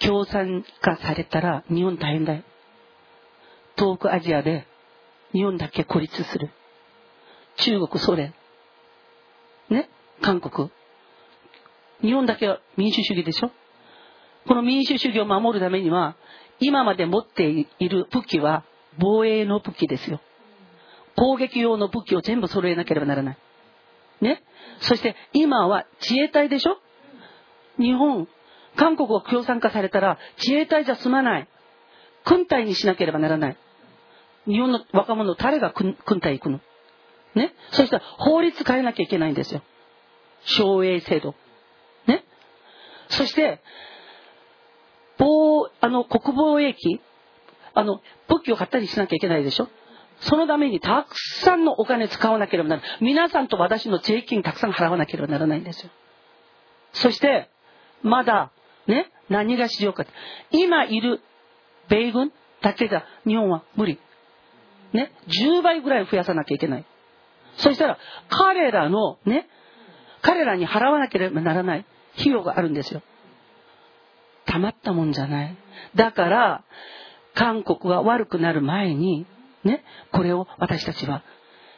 共産化されたら日本大変だよ。東北アジアで日本だけ孤立する。中国、ソ連。ね？韓国。日本だけは民主主義でしょ？この民主主義を守るためには、今まで持っている武器は防衛の武器ですよ。攻撃用の武器を全部揃えなければならない。ね？そして今は自衛隊でしょ？日本、韓国が共産化されたら自衛隊じゃ済まない。軍隊にしなければならない。日本の若者誰が軍隊行くの？ね？そしたら法律変えなきゃいけないんですよ。省営制度。ね？そして、防、あの、国防衛機、あの、武器を買ったりしなきゃいけないでしょ？そのためにたくさんのお金使わなければならない。皆さんと私の税金たくさん払わなければならないんですよ。そして、まだね、何がしようか。今いる米軍だけじゃ日本は無理。ね、10倍ぐらい増やさなきゃいけない。そしたら、彼らのね、彼らに払わなければならない費用があるんですよ。たまったもんじゃない。だから、韓国が悪くなる前に、ね、これを私たちは、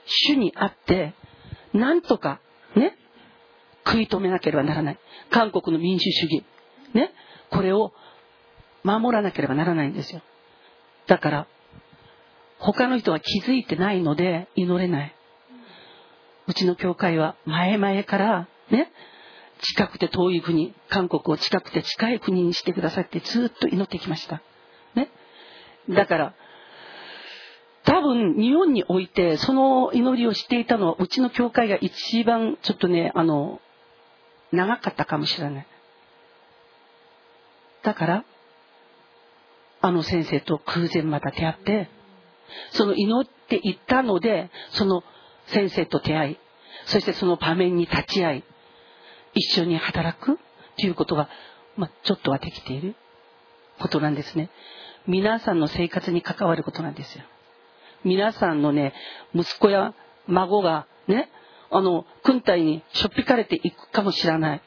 主にあって、なんとか、ね、食い止めなければならない。韓国の民主主義。ね、これを守らなければならないんですよ。だから、他の人は気づいてないので祈れない。うちの教会は前々からね、近くて遠い国、韓国を近くて近い国にしてくださってずっと祈ってきました。ね。だから、多分日本においてその祈りをしていたのはうちの教会が一番ちょっとね、あの、長かったかもしれない。だから、あの先生と空前また出会って、その祈っていったので、その先生と出会い、そしてその場面に立ち会い、一緒に働くということが、まあ、ちょっとはできていることなんですね。皆さんの生活に関わることなんですよ。皆さんのね、息子や孫がね、あの、軍隊にしょっぴかれていくかもしれない。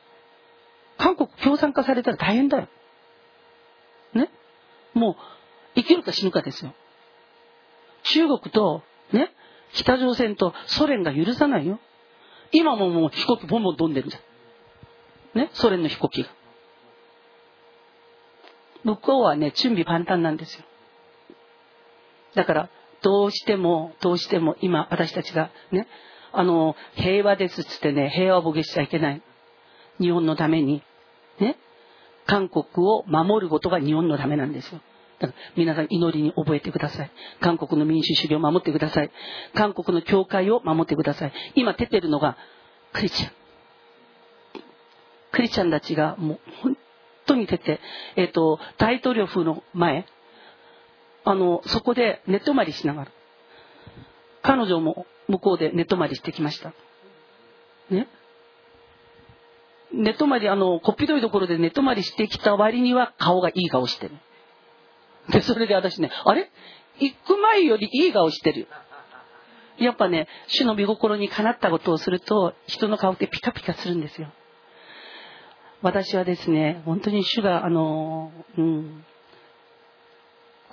韓国共産化されたら大変だよ。ね。もう、生きるか死ぬかですよ。中国と、ね、北朝鮮とソ連が許さないよ。今ももう飛行機ボンボン飛んでるじゃん。ね、ソ連の飛行機が。向こうはね、準備万端なんですよ。だから、どうしても、どうしても今、私たちがね、あの、平和ですっつってね、平和をボケしちゃいけない。日本のために、ね、韓国を守ることが日本のためなんですよ。だから皆さん祈りに覚えてください。韓国の民主主義を守ってください。韓国の教会を守ってください。今出てるのがクリスチャン。クリスチャンたちがもう本当に出て、えっ、ー、と、大統領府の前、あの、そこで寝泊まりしながら、彼女も向こうで寝泊まりしてきました。ね？寝泊まり、あの、こっぴどいところで寝泊まりしてきた割には顔がいい顔してる。で、それで私ね、あれ？行く前よりいい顔してる。やっぱね、主の見心にかなったことをすると、人の顔ってピカピカするんですよ。私はですね、本当に主が、あの、うん、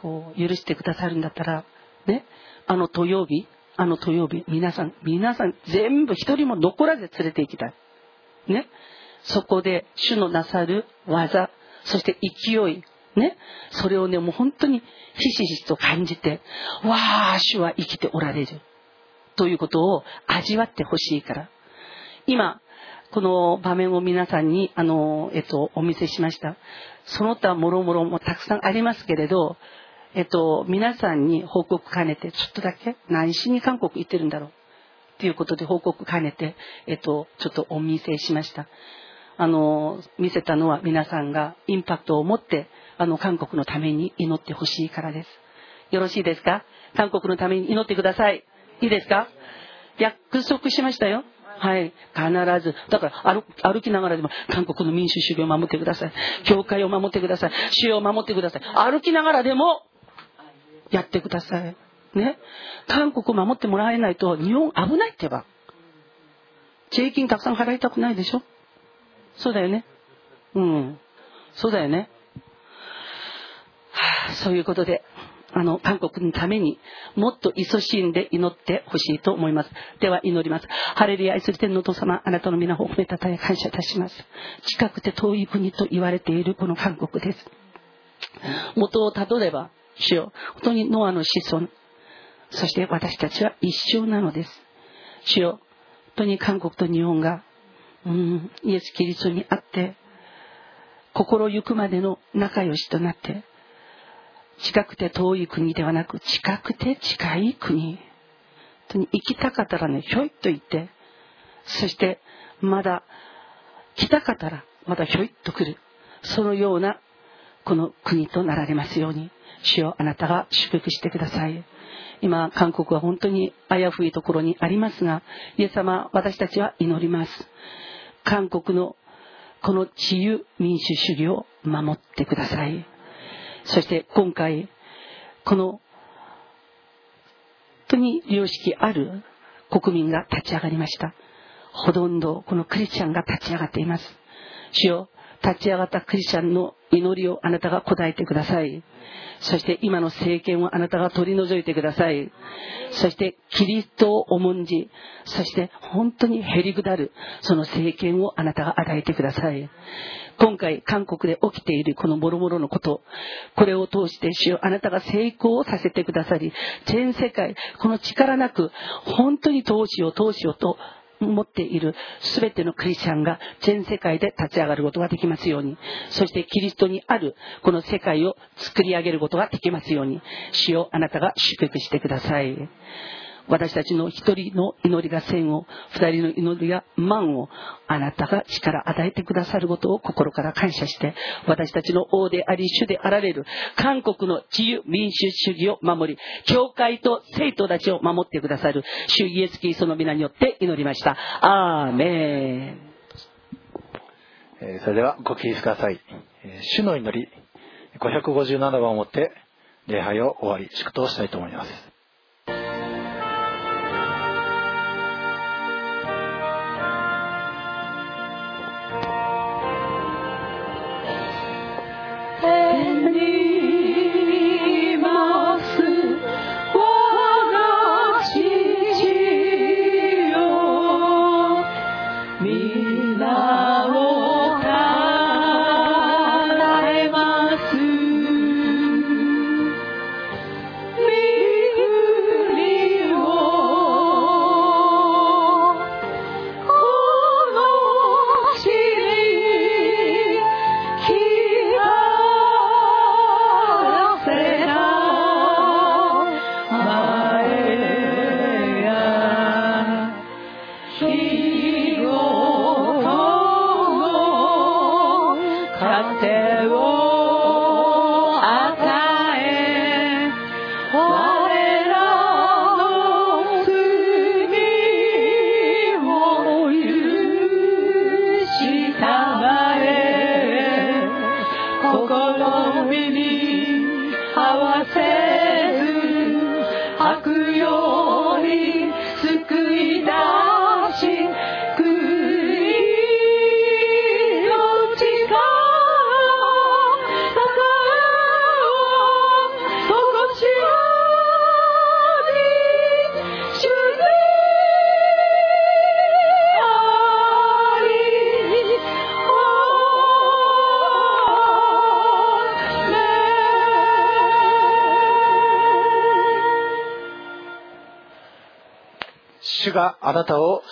こう許してくださるんだったらねあの土曜日あの土曜日皆さん皆さん全部一人も残らず連れて行きたいねそこで主のなさる技そして勢いねそれをねもう本当にひしひしと感じてわあ主は生きておられるということを味わってほしいから今この場面を皆さんに、あの、えっと、お見せしました。その他もろもろもたくさんありますけれど、えっと、皆さんに報告兼ねて、ちょっとだけ何しに韓国行ってるんだろうっていうことで報告兼ねて、えっと、ちょっとお見せしました。あの、見せたのは皆さんがインパクトを持って、あの、韓国のために祈ってほしいからです。よろしいですか？韓国のために祈ってください。いいですか？約束しましたよ。はい。必ず。だから歩、歩きながらでも、韓国の民主主義を守ってください。教会を守ってください。主を守ってください。歩きながらでも、やってください。ね。韓国を守ってもらえないと、日本危ないってば。税金たくさん払いたくないでしょ？そうだよね。うん。そうだよね。はあ、そういうことで。あの、韓国のためにもっと勤しんで祈ってほしいと思います。では祈ります。ハレリア愛する天皇父様、あなたの皆を褒めたたえ感謝いたします。近くて遠い国と言われているこの韓国です。元をたどれば、主よ、本当にノアの子孫、そして私たちは一生なのです。主よ、本当に韓国と日本が、うん、イエス・キリストにあって、心ゆくまでの仲良しとなって、近くて遠い国ではなく近くて近い国に行きたかったらねひょいっと行ってそしてまだ来たかったらまだひょいっと来る。そのようなこの国となられますように主よあなたが祝福してください。今韓国は本当にあやふいところにありますがイエス様私たちは祈ります。韓国のこの自由民主主義を守ってくださいそして今回、この、本当に良識ある国民が立ち上がりました。ほとんどこのクリスチャンが立ち上がっています。主よ、立ち上がったクリスチャンの祈りをあなたが答えてください。そして今の政権をあなたが取り除いてください。そしてキリストを重んじ、そして本当にへりくだるその政権をあなたが与えてください。今回韓国で起きているこの諸々のこと、これを通して主よあなたが成功をさせてくださり、全世界、この力なく、本当に投資を投資をと持っている全てのクリスチャンが全世界で立ち上がることができますように、そしてキリストにあるこの世界を作り上げることができますように、主よあなたが祝福してください。私たちの一人の祈りが千を、二人の祈りが万を、あなたが力与えてくださることを心から感謝して、私たちの王であり主であられる、韓国の自由民主主義を守り、教会と生徒たちを守ってくださる、主イエスキリストの皆によって祈りました。アーメン。それではご起立ください。主の祈り、557番をもって、礼拝を終わり、祝祷したいと思います。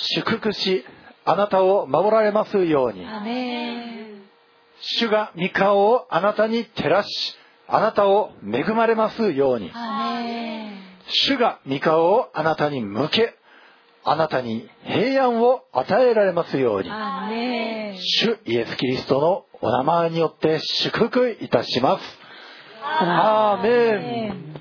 祝福しあなたを守られますように。主が御顔をあなたに照らしあなたを恵まれますように。主が御顔をあなたに向けあなたに平安を与えられますように。主イエス・キリストのお名前によって祝福いたします。アーメン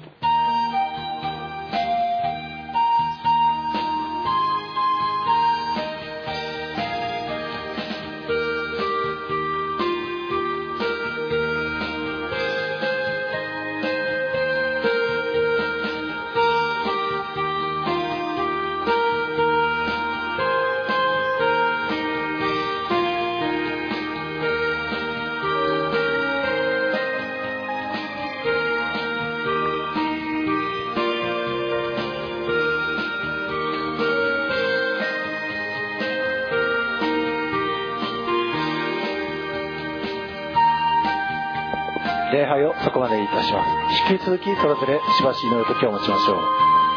礼拝をそこまでいたします。引き続きそれぞれしばし祈る時を持ちましょう。